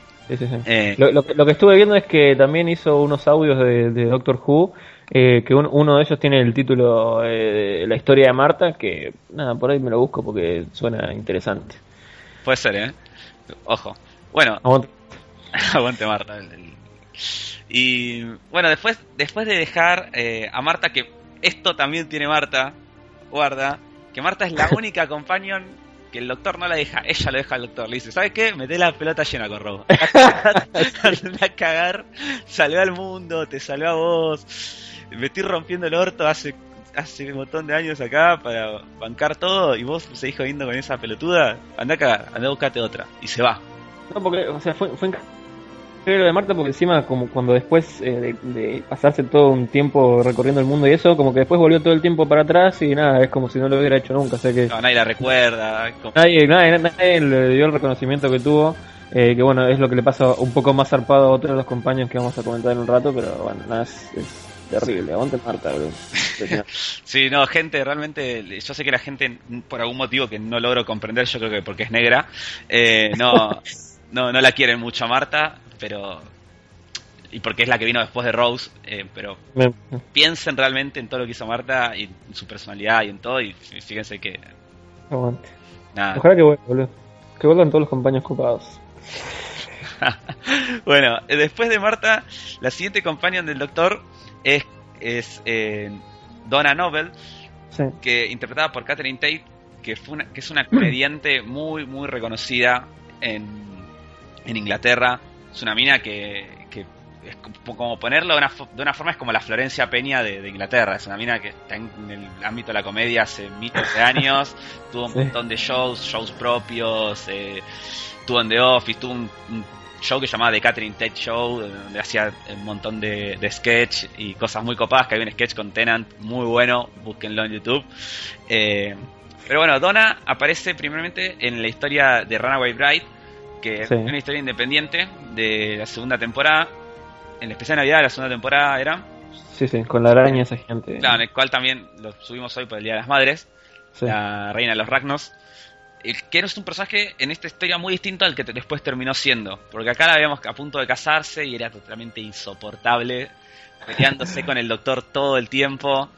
Lo, que estuve viendo es que también hizo unos audios de, de Doctor Who eh, que uno de ellos tiene el título eh, La historia de Marta, que nada, por ahí me lo busco porque suena interesante. Puede ser, ¿eh? Ojo. Bueno. Aguante, Marta. Y bueno, después, después de dejar eh, a Marta, que esto también tiene Marta, guarda, que Marta es la única companion que el doctor no la deja, ella lo deja al doctor. Le dice, ¿sabes qué? Mete la pelota llena con robo. a cagar, salvé al mundo, te salvé a vos me estoy rompiendo el orto hace hace un montón de años acá para bancar todo y vos seguís jodiendo con esa pelotuda, anda acá, anda a buscarte otra. Y se va. No, porque, o sea, fue, fue lo de Marta porque encima como cuando después eh, de, pasarse todo un tiempo recorriendo el mundo y eso, como que después volvió todo el tiempo para atrás y nada, es como si no lo hubiera hecho nunca. O sea que no, nadie la recuerda. Nadie, nadie, le dio el reconocimiento que tuvo. Eh, que bueno, es lo que le pasa un poco más zarpado a otros de los compañeros que vamos a comentar en un rato, pero bueno, nada, es Terrible, aguante Marta, bro. sí, no, gente, realmente, yo sé que la gente, por algún motivo que no logro comprender, yo creo que porque es negra, eh, no, no, no la quieren mucho a Marta, pero y porque es la que vino después de Rose, eh, pero piensen realmente en todo lo que hizo Marta y en su personalidad y en todo, y fíjense que. Aguante. Nada. Ojalá que vuelva, boludo. Que vuelvan todos los compañeros copados. bueno, después de Marta, la siguiente compañía del doctor es, es eh, Donna Noble, que interpretada por Catherine Tate, que, fue una, que es una comediante muy, muy reconocida en, en Inglaterra. Es una mina que, que es como ponerlo de una, de una, forma es como la Florencia Peña de, de, Inglaterra. Es una mina que está en, el ámbito de la comedia hace miles de años. tuvo un sí. montón de shows, shows propios. Eh, tuvo en The Office, tuvo un, un, show que llamaba The Catherine Tate Show, donde hacía un montón de, de sketch y cosas muy copadas. Que hay un sketch con Tenant muy bueno, búsquenlo en YouTube. Eh, pero bueno, Donna aparece primeramente en la historia de Runaway Bride, que sí. es una historia independiente de la segunda temporada. En la especial de Navidad de la segunda temporada era. Sí, sí, con la araña esa gente. Claro, en el cual también lo subimos hoy por el Día de las Madres. Sí. La reina de los Ragnos. Que es un personaje en esta historia muy distinto al que después terminó siendo. Porque acá la veíamos a punto de casarse y era totalmente insoportable. Peleándose con el doctor todo el tiempo.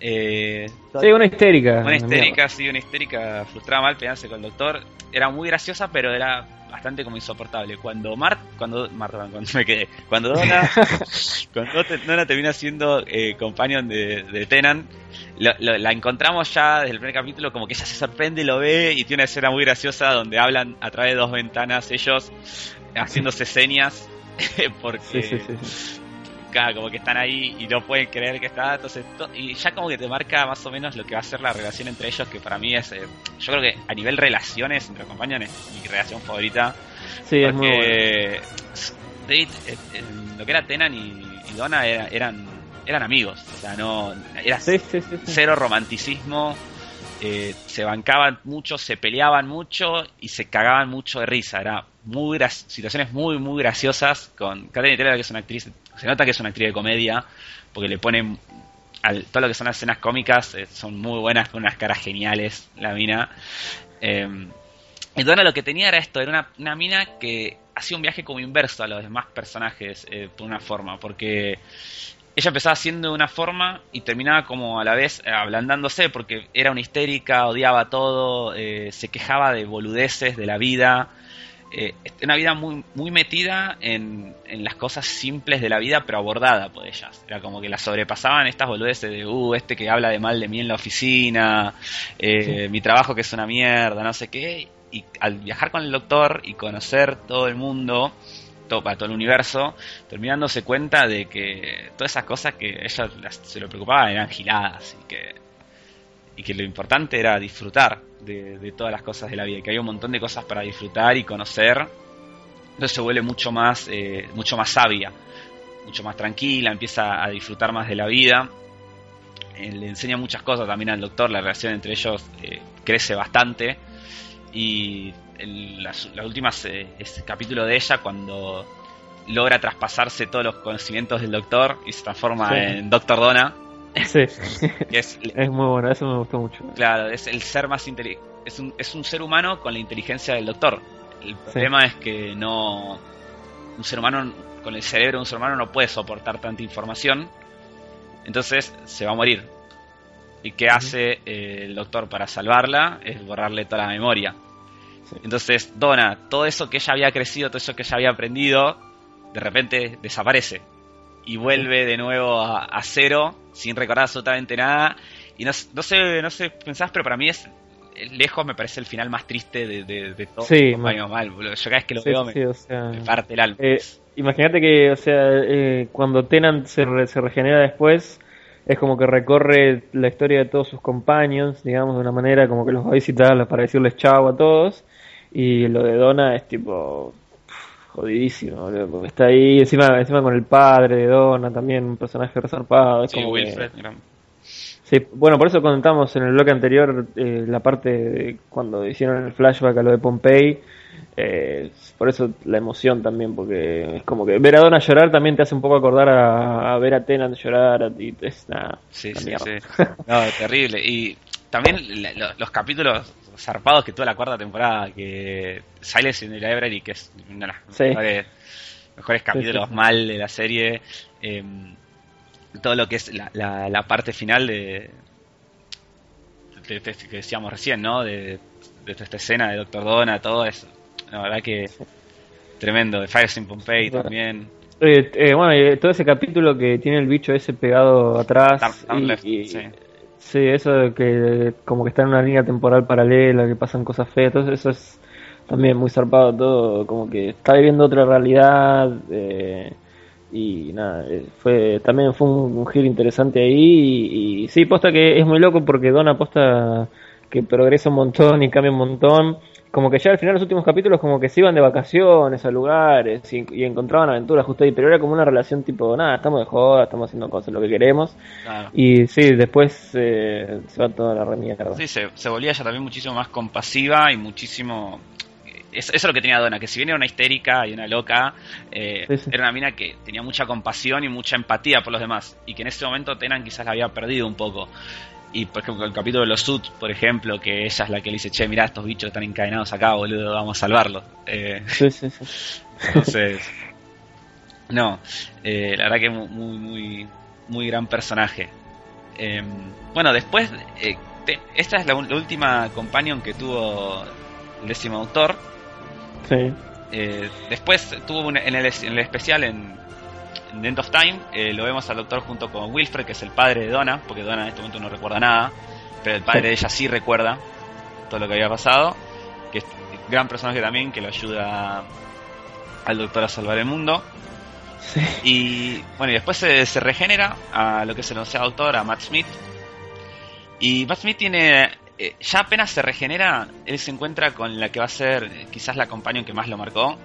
Eh, sí, una histérica. Una histérica, sí, una histérica frustrada mal peleándose con el doctor. Era muy graciosa, pero era bastante como insoportable. Cuando Mart, cuando Marta, cuando me quedé, cuando Donna, cuando Donna termina siendo eh, companion de, de Tenan, lo, lo, la encontramos ya desde el primer capítulo como que ella se sorprende, lo ve y tiene una escena muy graciosa donde hablan a través de dos ventanas ellos haciéndose señas porque sí, sí, sí, Claro, como que están ahí y no pueden creer que está. Entonces, y ya como que te marca más o menos lo que va a ser la relación entre ellos, que para mí es. Eh, yo creo que a nivel relaciones entre compañeros es mi relación favorita. Sí, es muy bueno. David, eh, eh, lo que era Tenan y, y Donna era, eran eran amigos. O sea, no. Era sí, sí, cero romanticismo. Eh, se bancaban mucho, se peleaban mucho y se cagaban mucho de risa. Era muy situaciones muy, muy graciosas con Catherine Taylor, que es una actriz, se nota que es una actriz de comedia, porque le ponen al, todo lo que son las escenas cómicas, eh, son muy buenas, con unas caras geniales, la mina. Eh, entonces lo que tenía era esto, era una, una, mina que hacía un viaje como inverso a los demás personajes, eh, por una forma, porque ella empezaba siendo de una forma y terminaba como a la vez eh, ablandándose porque era una histérica, odiaba todo, eh, se quejaba de boludeces de la vida, eh, una vida muy, muy metida en, en, las cosas simples de la vida pero abordada por ellas. Era como que la sobrepasaban estas boludeces de, uh, este que habla de mal de mí en la oficina, sí. mi trabajo que es una mierda, no sé qué. Y al viajar con el doctor y conocer todo el mundo, para todo el universo, terminándose cuenta de que todas esas cosas que ella se lo preocupaban eran giladas y que, y que lo importante era disfrutar de, todas las cosas de la vida, y que hay un montón de cosas para disfrutar y conocer, entonces se vuelve mucho más, eh, mucho más sabia, mucho más tranquila, empieza a disfrutar más de la vida, eh, le enseña muchas cosas también al doctor, la relación entre ellos eh, crece bastante. Y el, las, las, últimas eh, es capítulo de ella cuando logra traspasarse todos los conocimientos del doctor y se transforma sí. en Doctor Donna. Sí, es, es, muy bueno, eso me gustó mucho. Claro, es el ser más inteligente. Es un, es un ser humano con la inteligencia del doctor. El problema sí. es que no. Un ser humano, con el cerebro de un ser humano, no puede soportar tanta información. Entonces se va a morir. ¿Y qué uh -huh. hace eh, el doctor para salvarla? Es borrarle toda la memoria. Entonces, Donna, todo eso que ella había crecido, todo eso que ella había aprendido, de repente desaparece. Y vuelve de nuevo a, a cero, sin recordar absolutamente nada. Y no, no, sé, no sé, pensás, pero para mí es lejos me parece el final más triste de, de, de todo. Sí, mal. mal. Yo cada vez que lo sí, veo me, o sea, me, parte el alma. Eh, Imagínate que, o sea, eh, cuando Tenant se, re, se regenera después, es como que recorre la historia de todos sus compañeros, digamos, de una manera como que los va a visitar para decirles chao a todos. Y lo de Donna es tipo jodidísimo, porque está ahí encima encima con el padre de Donna, también un personaje resarpado. Es sí, como Wilfred, que... Sí, bueno, por eso contamos en el bloque anterior eh, la parte de cuando hicieron el flashback a lo de Pompey. Eh, por eso la emoción también, porque es como que ver a Donna llorar también te hace un poco acordar a, a ver a Tenant llorar. Y es nada. Sí, sí, sí. No, terrible. Y también los capítulos zarpados que toda la cuarta temporada, que Silence in the Library, que es uno de los sí. mejores, mejores, capítulos sí, mal de la serie. Eh, todo lo que es la, la, la parte final de, de, de, que decíamos recién, ¿no? De, de, esta escena de Doctor Donna, todo eso. La verdad que tremendo. De Fire in Pompeii bueno. también. Eh, eh, bueno, todo ese capítulo que tiene el bicho ese pegado atrás. Down, down y, left, y, sí. Sí, eso de que como que está en una línea temporal paralela, que pasan cosas feas, entonces eso es también muy zarpado todo, como que está viviendo otra realidad eh, y nada, eh, fue también fue un, giro interesante ahí y, y, sí, posta que es muy loco porque Don aposta que progresa un montón y cambia un montón como que ya al final los últimos capítulos como que se iban de vacaciones a lugares y, encontraban aventuras justo ahí, pero era como una relación tipo, nada, estamos de joda, estamos haciendo cosas, lo que queremos. Y sí, después eh, se va toda la remierda. Sí, se, se volvía ya también muchísimo más compasiva y muchísimo... Eso, es lo que tenía Donna, que si bien era una histérica y una loca, eh, era una mina que tenía mucha compasión y mucha empatía por los demás. Y que en ese momento Tenan quizás la había perdido un poco. Y por ejemplo, el capítulo de los Sud, por ejemplo, que ella es la que le dice, che, mirá, estos bichos están encadenados acá, boludo, vamos a salvarlos. Eh, sí, sí, sí. Entonces, no, eh, la verdad que muy, muy, muy gran personaje. Em, bueno, después, eh, esta es la, última companion que tuvo el décimo autor. Sí. después tuvo en, el, en el especial en en End of Time eh, lo vemos al doctor junto con Wilfred, que es el padre de Donna, porque Donna en este momento no recuerda nada, pero el padre de ella sí recuerda todo lo que había pasado, que es un gran personaje también que lo ayuda al doctor a salvar el mundo. Y bueno, y después se, regenera a lo que se sea doctor, a Matt Smith. Y Matt Smith tiene, eh, ya apenas se regenera, él se encuentra con la que va a ser eh, quizás la compañía que más lo marcó,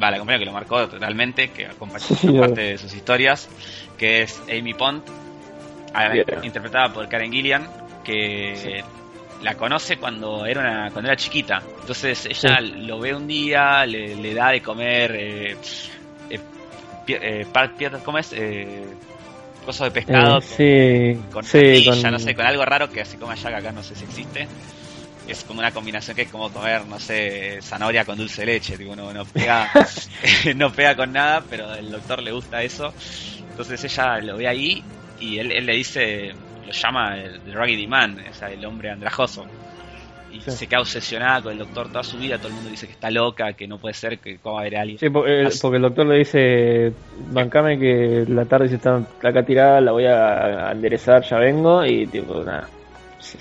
va, la que lo marcó totalmente, que acompañó parte de sus historias, que es Amy Pond, interpretada por Karen Gillian, que la conoce cuando era una, cuando era chiquita. Entonces ella lo ve un día, le, da de comer eh, eh, eh ¿cómo es? Eh, de pescado eh, con, con, no sé, con algo raro que así como allá que acá no sé si existe es como una combinación que es como comer, no sé, zanahoria con dulce de leche, tipo, no, no pega, no pega con nada, pero el doctor le gusta eso. Entonces ella lo ve ahí y él, le dice, lo llama el, Raggedy Man, o sea, el hombre andrajoso. Y se queda obsesionada con el doctor toda su vida, todo el mundo dice que está loca, que no puede ser, que cómo va a haber alguien. Sí, porque, el doctor le dice, bancame que la tarde se está acá tirada, la voy a enderezar, ya vengo, y tipo, nada.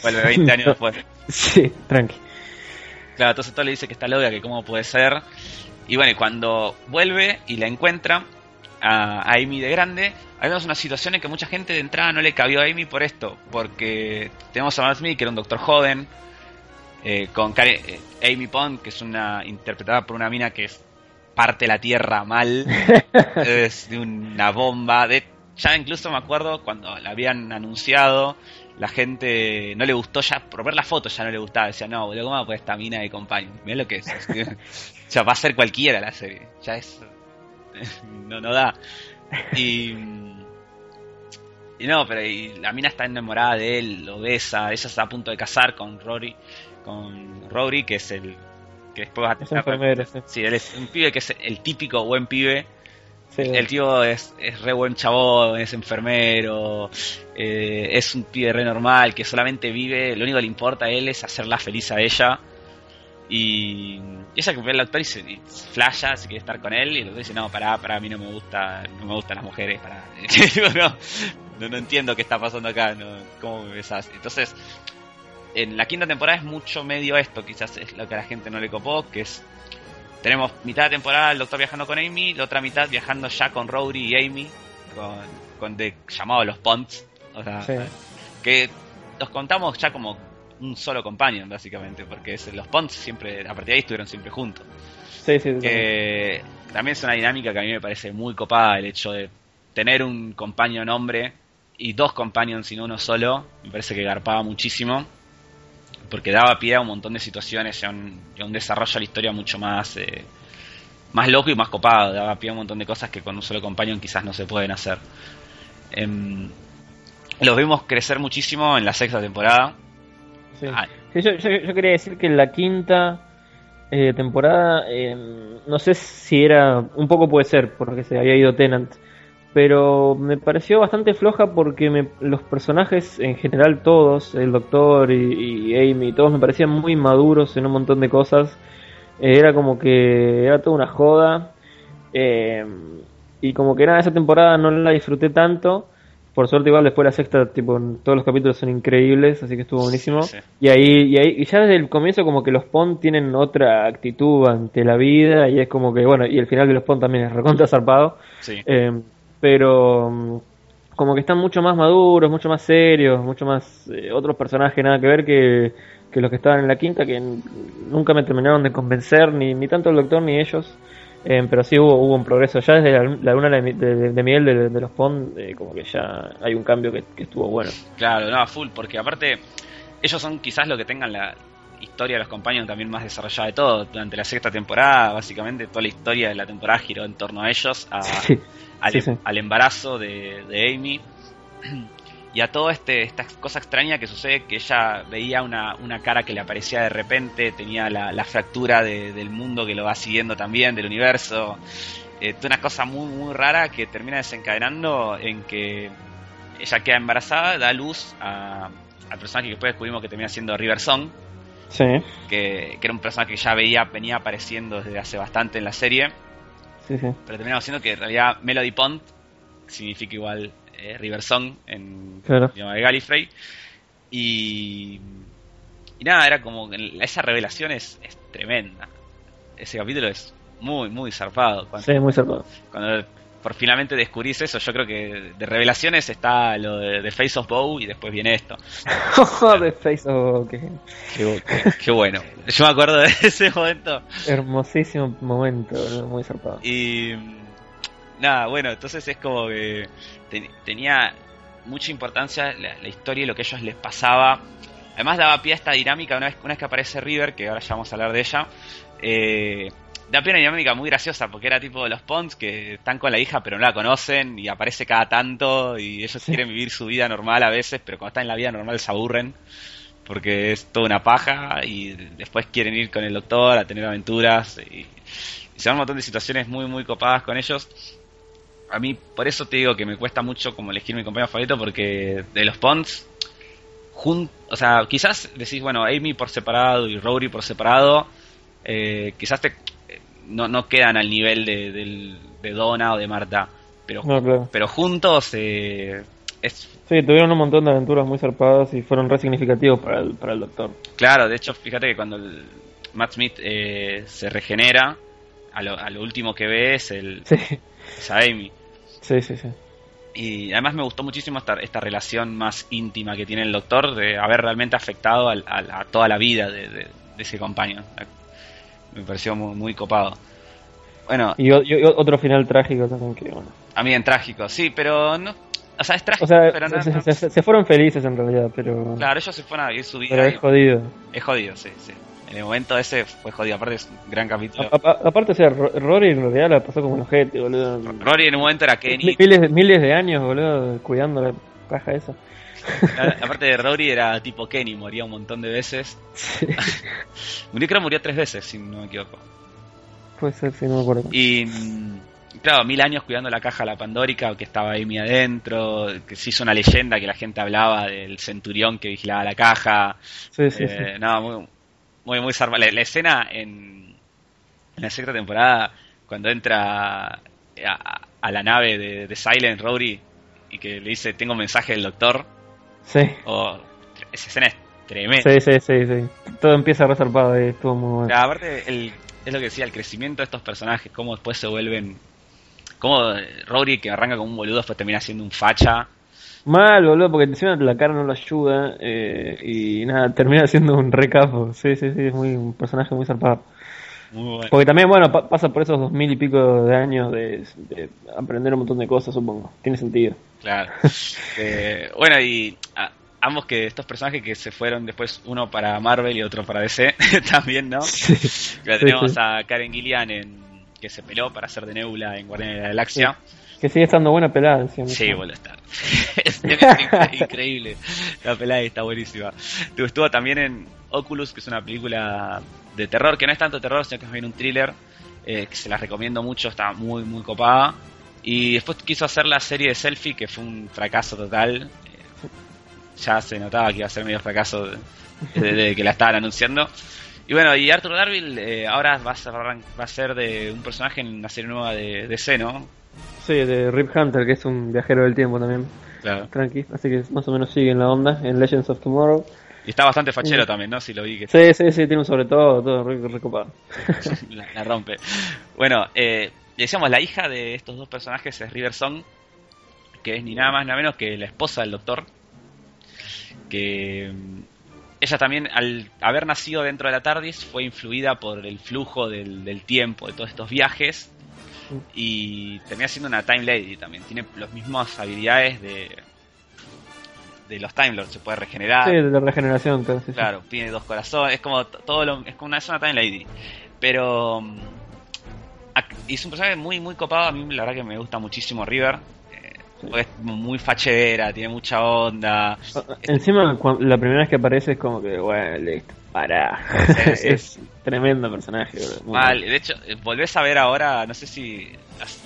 Vuelve 20 años después. Sí, tranqui. Claro, entonces todo le dice que está loca, que cómo puede ser. Y bueno, y cuando vuelve y la encuentra a, Amy de grande, hay una situación en que mucha gente de entrada no le cabió a Amy por esto, porque tenemos a Matt Smith, que era un doctor joven, eh, con eh, Amy Pond, que es una interpretada por una mina que es parte la tierra mal, es de una bomba. De, ya incluso me acuerdo cuando la habían anunciado la gente no le gustó ya, por ver la foto ya no le gustaba, decía, no, boludo, ¿cómo va esta mina de compañía? Mirá lo que es. o sea, va a ser cualquiera la serie, ya es. no, no da. Y. Y no, pero la mina está enamorada de él, lo besa, ella está a punto de casar con Rory, con Rory, que es el que después va a tener. sí, él es un pibe que es el típico buen pibe el tío es, es, re buen chabón, es enfermero, eh, es un pibe re normal que solamente vive, lo único que le importa a él es hacerla feliz a ella. Y, ella que ve al doctor y se flasha, se quiere estar con él, y el doctor dice, no, pará, para mí no me gusta, no me gustan las mujeres, para no, no, entiendo qué está pasando acá, no, ¿cómo me besas? Entonces, en la quinta temporada es mucho medio esto, quizás es lo que a la gente no le copó, que es tenemos mitad de temporada el doctor viajando con Amy, la otra mitad viajando ya con Rory y Amy, con, con de, llamado los Ponts. O sea, que los contamos ya como un solo companion, básicamente, porque es, los Ponts siempre, a partir de ahí estuvieron siempre juntos. Sí, sí, que también es una dinámica que a mí me parece muy copada el hecho de tener un companion hombre y dos companions y no uno solo, me parece que garpaba muchísimo porque daba pie a un montón de situaciones y a un, desarrollo de la historia mucho más, eh, más loco y más copado, daba pie a un montón de cosas que con un solo compañero quizás no se pueden hacer. Em, los vimos crecer muchísimo en la sexta temporada. Ah. yo, quería decir que en la quinta eh, temporada, em, no sé si era, un poco puede ser, porque se había ido Tenant, pero me pareció bastante floja porque los personajes en general todos, el doctor y, Amy, todos me parecían muy maduros en un montón de cosas. Eh, era como que era toda una joda. Eh, y como que nada, esa temporada no la disfruté tanto. Por suerte igual después la sexta, tipo, todos los capítulos son increíbles, así que estuvo buenísimo. Y ahí, y ahí, y ya desde el comienzo como que los Pond tienen otra actitud ante la vida y es como que, bueno, y el final de los Pond también es recontra zarpado. Eh, pero mm, como que están mucho más maduros, mucho más serios, mucho más eh, otros personajes nada que ver que, que los que estaban en la quinta que nunca me terminaron de convencer, ni, ni tanto el doctor ni ellos. Eh, pero sí hubo, hubo un progreso. Ya desde la, luna de, de, Miguel de, los Pond, eh, como que ya hay un cambio que, estuvo bueno. Claro, no, full, porque aparte, ellos son quizás los que tengan la historia de los compañeros también más desarrollada de todo. Durante la sexta temporada, básicamente, toda la historia de la temporada giró en torno a ellos, al, al, embarazo de, de Amy. y a todo este esta cosa extraña que sucede que ella veía una, una cara que le aparecía de repente tenía la, fractura del mundo que lo va siguiendo también del universo eh, una cosa muy muy rara que termina desencadenando en que ella queda embarazada da luz a, al personaje que después descubrimos que termina siendo River Song sí. que, que, era un personaje que ya veía venía apareciendo desde hace bastante en la serie sí, sí. pero terminamos siendo que en realidad Melody Pond significa igual eh, River Song en claro. de Gallifrey. Y, y nada, era como. Esa revelación es, tremenda. Ese capítulo es muy, muy zarpado. Cuando, sí, muy zarpado. Cuando por finalmente descubrís eso, yo creo que de revelaciones está lo de, Face of Bow y después viene esto. de Face of Bow, qué, qué, bueno. Yo me acuerdo de ese momento. Hermosísimo momento, muy zarpado. Y nada, bueno, entonces es como que tenía mucha importancia la, historia y lo que a ellos les pasaba. Además daba pie a esta dinámica, una vez, una vez que aparece River, que ahora ya vamos a hablar de ella, eh, da pie a una dinámica muy graciosa, porque era tipo de los Pons que están con la hija pero no la conocen y aparece cada tanto y ellos quieren vivir su vida normal a veces, pero cuando están en la vida normal se aburren porque es toda una paja y después quieren ir con el doctor a tener aventuras y, y se dan un montón de situaciones muy muy copadas con ellos. A mí por eso te digo que me cuesta mucho como elegir mi compañero favorito porque de los Ponds, o sea, quizás decís, bueno, Amy por separado y Rory por separado, eh, quizás te, no, no quedan al nivel de, de, Donna o de Marta, pero, pero juntos eh, es... Sí, tuvieron un montón de aventuras muy zarpadas y fueron re significativos para el, para el doctor. Claro, de hecho, fíjate que cuando el Matt Smith eh, se regenera, a lo, a lo, último que ve es, el, sí. es a Amy. Sí, sí, sí. Y además me gustó muchísimo esta, esta relación más íntima que tiene el doctor de haber realmente afectado a, toda la vida de, ese compañero. Me pareció muy, copado. Bueno, y, otro final trágico también que bueno. A mí en trágico, sí, pero no. O sea, es trágico, pero no, se, fueron felices en realidad, pero. Claro, ellos se fueron a vivir su vida. Pero es jodido. Es jodido, sí, sí en el momento ese fue jodido. Aparte es un gran capítulo. aparte, o sea, Rory en realidad la pasó como un ojete, boludo. Rory en un momento era Kenny. Miles, miles de años, boludo, cuidando la caja esa. Aparte de Rory era tipo Kenny, moría un montón de veces. Sí. murió, tres veces, si no me equivoco. Puede ser, si no me acuerdo. Y claro, mil años cuidando la caja la Pandórica, que estaba Amy adentro, que se hizo una leyenda que la gente hablaba del centurión que vigilaba la caja. Sí, sí, sí. Eh, no, muy, muy, muy La, escena en, la sexta temporada, cuando entra a, la nave de, Silent Rory y que le dice: Tengo un mensaje del doctor. Sí. O, esa escena es tremenda. Sí, sí, sí. sí. Todo empieza reservado y estuvo muy bueno. aparte, el, es lo que decía: el crecimiento de estos personajes, cómo después se vuelven. Cómo Rory, que arranca como un boludo, después termina siendo un facha Mal, boludo, porque encima la cara no lo ayuda eh, y nada, termina siendo un recapo. Sí, sí, sí, es muy, un personaje muy zarpado. Porque también, bueno, pasa por esos dos mil y pico de años de, aprender un montón de cosas, supongo. Tiene sentido. Claro. Eh, bueno, y ambos que estos personajes que se fueron después, uno para Marvel y otro para DC, también, ¿no? Sí, tenemos a Karen Gillian en, que se peló para hacer de Nebula en Guardianes de la Galaxia. Que sigue estando buena pelada. Sí, bueno, está. es increíble. La pelada está buenísima. Estuvo también en Oculus, que es una película de terror, que no es tanto terror, sino que es bien un thriller, eh, que se la recomiendo mucho, está muy, muy copada. Y después quiso hacer la serie de Selfie, que fue un fracaso total. Eh, ya se notaba que iba a ser medio fracaso desde que la estaban anunciando. Y bueno, y Arthur Darville eh, ahora va a, ser, va a ser de un personaje en una serie nueva de DC, ¿no? Sí, de Rip Hunter, que es un viajero del tiempo también. Claro. Tranqui, así que más o menos sigue en la onda, en Legends of Tomorrow. Y está bastante fachero también, ¿no? Si lo vi. Que... Sí, sí, sí, tiene un sobre todo, todo recopado. la, rompe. Bueno, eh, decíamos, la hija de estos dos personajes es River Song, que es ni nada más ni nada menos que la esposa del doctor. Que mm, ella también, al haber nacido dentro de la TARDIS, fue influida por el flujo del, del tiempo, de todos estos viajes. Y termina siendo una Time Lady también. Tiene las mismas habilidades de, de los Time Lords, se puede regenerar. Sí, de la regeneración, claro. tiene dos corazones, es como todo lo, es como una, una Time Lady. Pero mm, y es un personaje muy muy copado, a mí la verdad que me gusta muchísimo River. Eh, es muy fachera, tiene mucha onda. Encima, la primera vez que aparece es como que, bueno, listo, para. es tremendo personaje. Mal, de hecho, eh, volvés a ver ahora, no sé si,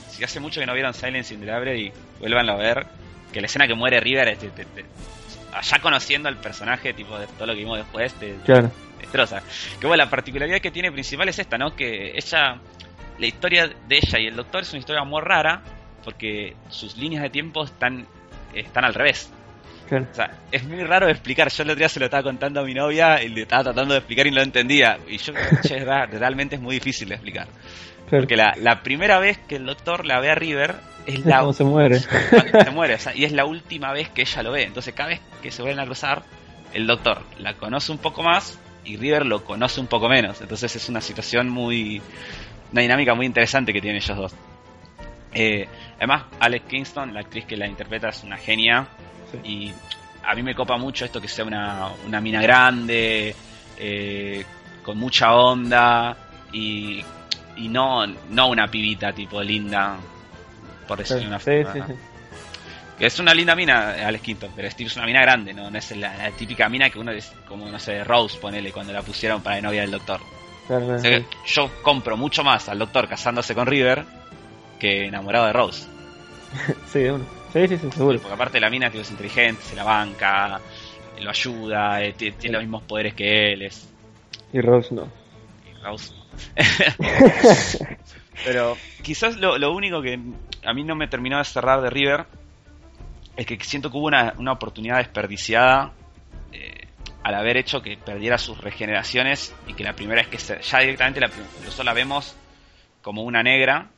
si hace mucho que no vieron Silence in the Library y vuelvan a ver, que la escena que muere River es, ya conociendo al personaje, tipo de todo lo que vimos después, te, destroza. Que bueno, la particularidad que tiene principal es esta, ¿no? Que ella, la historia de ella y el doctor es una historia muy rara, porque sus líneas de tiempo están, están al revés. O sea, es muy raro de explicar. Yo el otro día se lo estaba contando a mi novia y le estaba tratando de explicar y no lo entendía. Y yo che, realmente es muy difícil de explicar. Porque la, la, primera vez que el doctor la ve a River es la. Como se muere. Se muere, y es la última vez que ella lo ve. Entonces, cada vez que se vuelven a cruzar, el doctor la conoce un poco más y River lo conoce un poco menos. Entonces, es una situación muy. Una dinámica muy interesante que tienen ellos dos. Eh, además, Alex Kingston, la actriz que la interpreta, es una genia. Y a mí me copa mucho esto que sea una, una mina grande, eh, con mucha onda y y no, no una pibita tipo linda, por decirlo una forma. Que es una linda mina, Alex Quinto, pero es una mina grande, ¿no? no es la, típica mina que uno es como, no sé, Rose, ponele, cuando la pusieron para la novia del doctor. yo compro mucho más al doctor casándose con River que enamorado de Rose. sí, uno. Sí, sí, sí, seguro. Porque aparte la mina es inteligente, se la banca, lo ayuda, eh, tiene los mismos poderes que él. Es... Y Rose no. Y Rose Pero quizás lo, único que a mí no me terminó de cerrar de River es que siento que hubo una, oportunidad desperdiciada eh, al haber hecho que perdiera sus regeneraciones y que la primera es que ya directamente la, solo la vemos como una negra.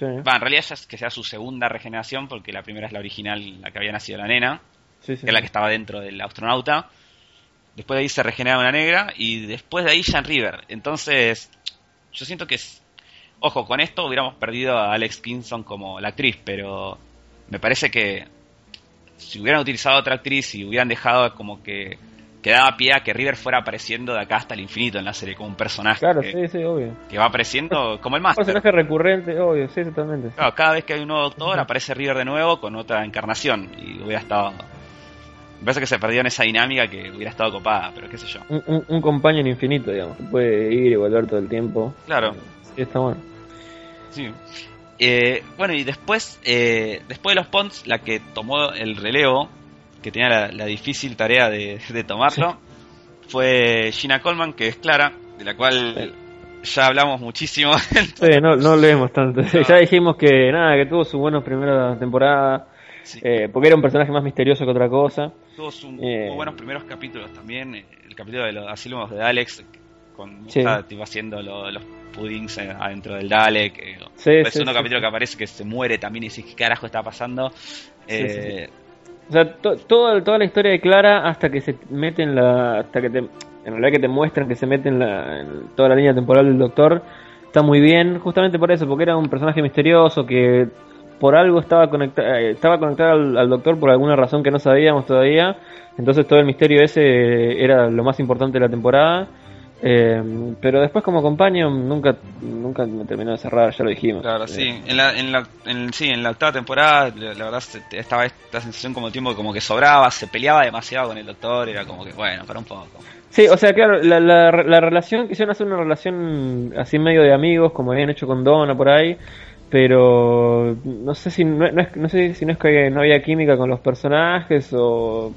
en realidad ya es que sea su segunda regeneración porque la primera es la original, la que había nacido la nena, que es la que estaba dentro del astronauta. Después de ahí se regenera una negra y después de ahí ya en River. Entonces, yo siento que es, ojo, con esto hubiéramos perdido a Alex Kingston como la actriz, pero me parece que si hubieran utilizado a otra actriz y hubieran dejado como que quedaba pie a que River fuera apareciendo de acá hasta el infinito en la serie como un personaje claro, que, sí, sí, obvio. que va apareciendo como el más. Un personaje recurrente, obvio, sí, totalmente. Claro, cada vez que hay un nuevo doctor aparece River de nuevo con otra encarnación y hubiera estado me parece que se perdió en esa dinámica que hubiera estado copada, pero qué sé yo. Un, un, compañero infinito, digamos, que puede ir y volver todo el tiempo. Claro. Sí, está bueno. Sí. Eh, bueno, y después, eh, después de los Ponts, la que tomó el relevo, que tenía la, difícil tarea de, tomarlo, fue Gina Coleman, que es Clara, de la cual ya hablamos muchísimo. sí, no, no leemos tanto. Ya dijimos que nada, que tuvo su buena primera temporada eh, porque era un personaje más misterioso que otra cosa. Tuvo eh, buenos primeros capítulos también. Eh, el capítulo de los asilos de Alex, con sí. haciendo los puddings adentro del Dalek. el segundo capítulo que aparece que se muere también y dice qué carajo está pasando. o sea, toda la historia de Clara hasta que se mete en la. hasta que te, en realidad que te muestran que se mete en, la, en toda la línea temporal del Doctor. Está muy bien, justamente por eso, porque era un personaje misterioso que por algo estaba conectado, eh, estaba conectado al, doctor por alguna razón que no sabíamos todavía. Entonces todo el misterio ese era lo más importante de la temporada. Eh, pero después como compañero nunca nunca me terminó de cerrar, ya lo dijimos. Claro, sí. Eh, en la, en la, en, sí, en la octava temporada, la, verdad, estaba esta sensación como el tiempo como que sobraba, se peleaba demasiado con el doctor, era como que, bueno, para un poco. Sí, o sea, claro, la, la, la relación, quisieron hacer una relación así medio de amigos, como habían hecho con Donna por ahí pero no sé si no, es, no sé si no es que no había química con los personajes o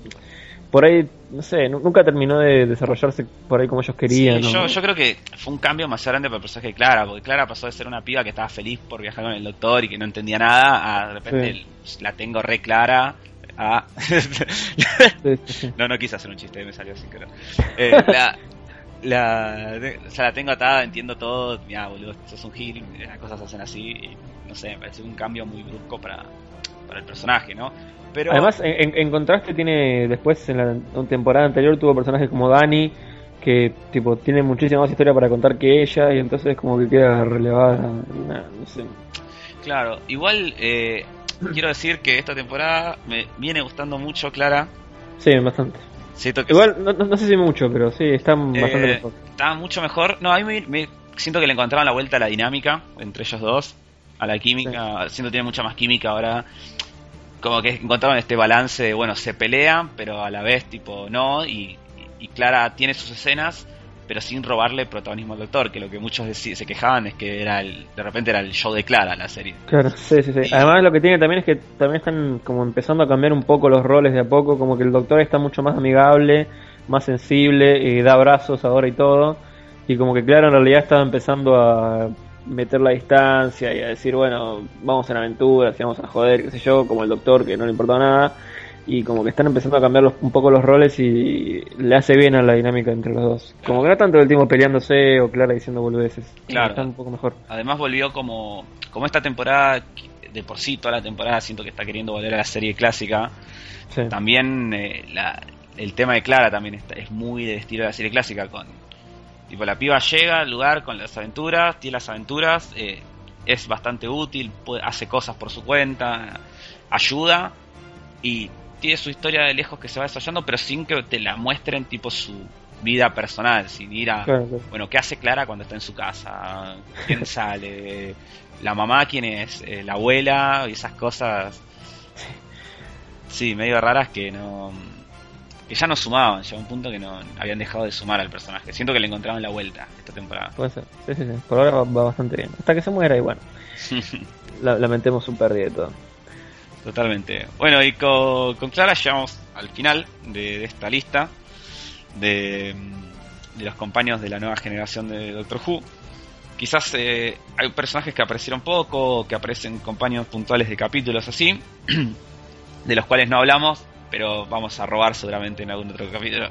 por ahí no sé nunca terminó de desarrollarse por ahí como ellos querían yo, yo creo que fue un cambio más grande para el personaje de Clara porque Clara pasó de ser una piba que estaba feliz por viajar con el doctor y que no entendía nada a de repente la tengo re clara Ah. no, no quise hacer un chiste, me salió sin querer. Eh, la, la, o sea, la tengo atada, entiendo todo. Mira, boludo, sos un gil, las cosas se hacen así. Y, no sé, me parece un cambio muy brusco para, para el personaje, ¿no? Pero... Además, en, en, contraste, tiene después en la temporada anterior tuvo personajes como Dani, que tipo tiene muchísima más historia para contar que ella, y entonces como que queda relevada. no sé. Claro, igual eh, quiero decir que esta temporada me viene gustando mucho Clara. Sí, bastante. Igual, no, sé si mucho, pero sí, está bastante eh, mejor. Está mucho mejor. No, a mí me, siento que le encontraron la vuelta a la dinámica entre ellos dos, a la química. Siento que tiene mucha más química ahora. Como que encontraron este balance de, bueno, se pelean, pero a la vez, tipo, no. y Clara tiene sus escenas, pero sin robarle protagonismo al doctor, que lo que muchos se quejaban es que era el, de repente era el show de Clara la serie. Claro, sí, sí, sí. Además lo que tiene también es que también están como empezando a cambiar un poco los roles de a poco, como que el doctor está mucho más amigable, más sensible, y da abrazos ahora y todo, y como que Clara en realidad estaba empezando a meter la distancia y a decir, bueno, vamos en aventuras y vamos a joder, qué sé yo, como el doctor que no le importaba nada y como que están empezando a cambiar un poco los roles y le hace bien a la dinámica entre los dos. Como que no tanto el tiempo peleándose o Clara diciendo boludeces. Claro. Está un poco mejor. Además volvió como, como esta temporada, de por sí toda la temporada siento que está queriendo volver a la serie clásica. También eh, la, el tema de Clara también está, es muy del estilo de la serie clásica. con Tipo, la piba llega al lugar con las aventuras, tiene las aventuras, eh, es bastante útil, hace cosas por su cuenta, ayuda y tiene su historia de lejos que se va desarrollando, pero sin que te la muestren tipo su vida personal, sin ir a, bueno, ¿qué hace Clara cuando está en su casa? ¿Quién sale? ¿La mamá quién es? Eh, ¿La abuela? Y esas cosas, sí, medio raras que no que ya no sumaban, llegó un punto que no habían dejado de sumar al personaje. Siento que le encontraban la vuelta esta temporada. Puede ser, sí, sí, sí. Por ahora va, bastante bien. Hasta que se muera y bueno. lamentemos un pérdida de todo. Totalmente. Bueno, y con, Clara llegamos al final de, esta lista de, de, los compañeros de la nueva generación de Doctor Who. Quizás eh, hay personajes que aparecieron poco, que aparecen compañeros puntuales de capítulos así, de los cuales no hablamos, pero vamos a robar seguramente en algún otro capítulo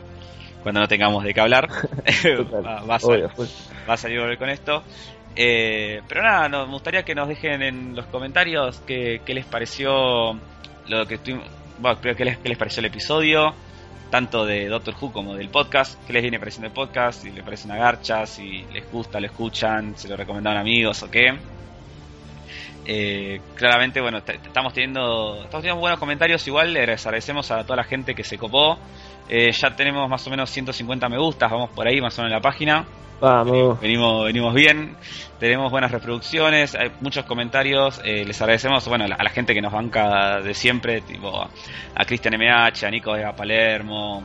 cuando no tengamos de qué hablar. va, a salir, va, a salir, con esto. Eh, pero nada, nos gustaría que nos dejen en los comentarios qué, les pareció lo que estuvimos, bueno, qué les, qué les pareció el episodio, tanto de Doctor Who como del podcast, qué les viene pareciendo el podcast, si les parece una garcha, si les gusta, lo escuchan, si lo recomendaron amigos o qué. Eh, claramente, bueno, estamos teniendo, estamos teniendo buenos comentarios. Igual les agradecemos a toda la gente que se copó. Eh, ya tenemos más o menos 150 me gustas, vamos por ahí más o menos en la página. Vamos. Venimos, venimos bien, tenemos buenas reproducciones, hay muchos comentarios. Eh, les agradecemos bueno, a la, gente que nos banca de siempre, tipo a Cristian MH, a Nico de Palermo,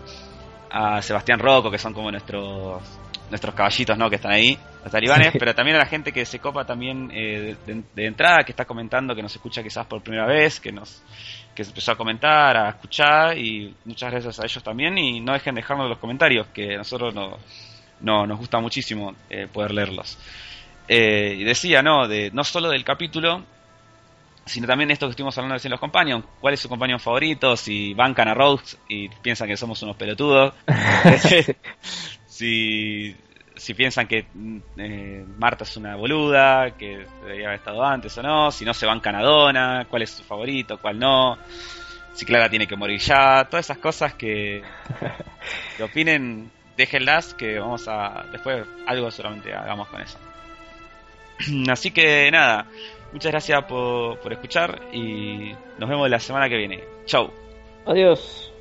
a Sebastián Rocco, que son como nuestros nuestros caballitos ¿no? que están ahí, los talibanes, pero también a la gente que se copa también eh, de, entrada, que está comentando, que nos escucha quizás por primera vez, que nos que se empezó a comentar, a escuchar y muchas gracias a ellos también y no dejen de dejarnos los comentarios, que a nosotros no, no, nos gusta muchísimo eh, poder leerlos. Eh, y decía, ¿no? De, no solo del capítulo, sino también esto que estuvimos hablando de los compañeros. ¿Cuál es su compañero favorito? Si bancan a Rose y piensan que somos unos pelotudos. si, si piensan que eh, Marta es una boluda, que debería haber estado antes o no. Si no se bancan a Donna, cuál es su favorito, cuál no. Si Clara tiene que morir ya. Todas esas cosas que, que opinen déjenlas que vamos a después algo solamente hagamos con eso. Así que nada, muchas gracias por, por escuchar y nos vemos la semana que viene. Chau. Adiós.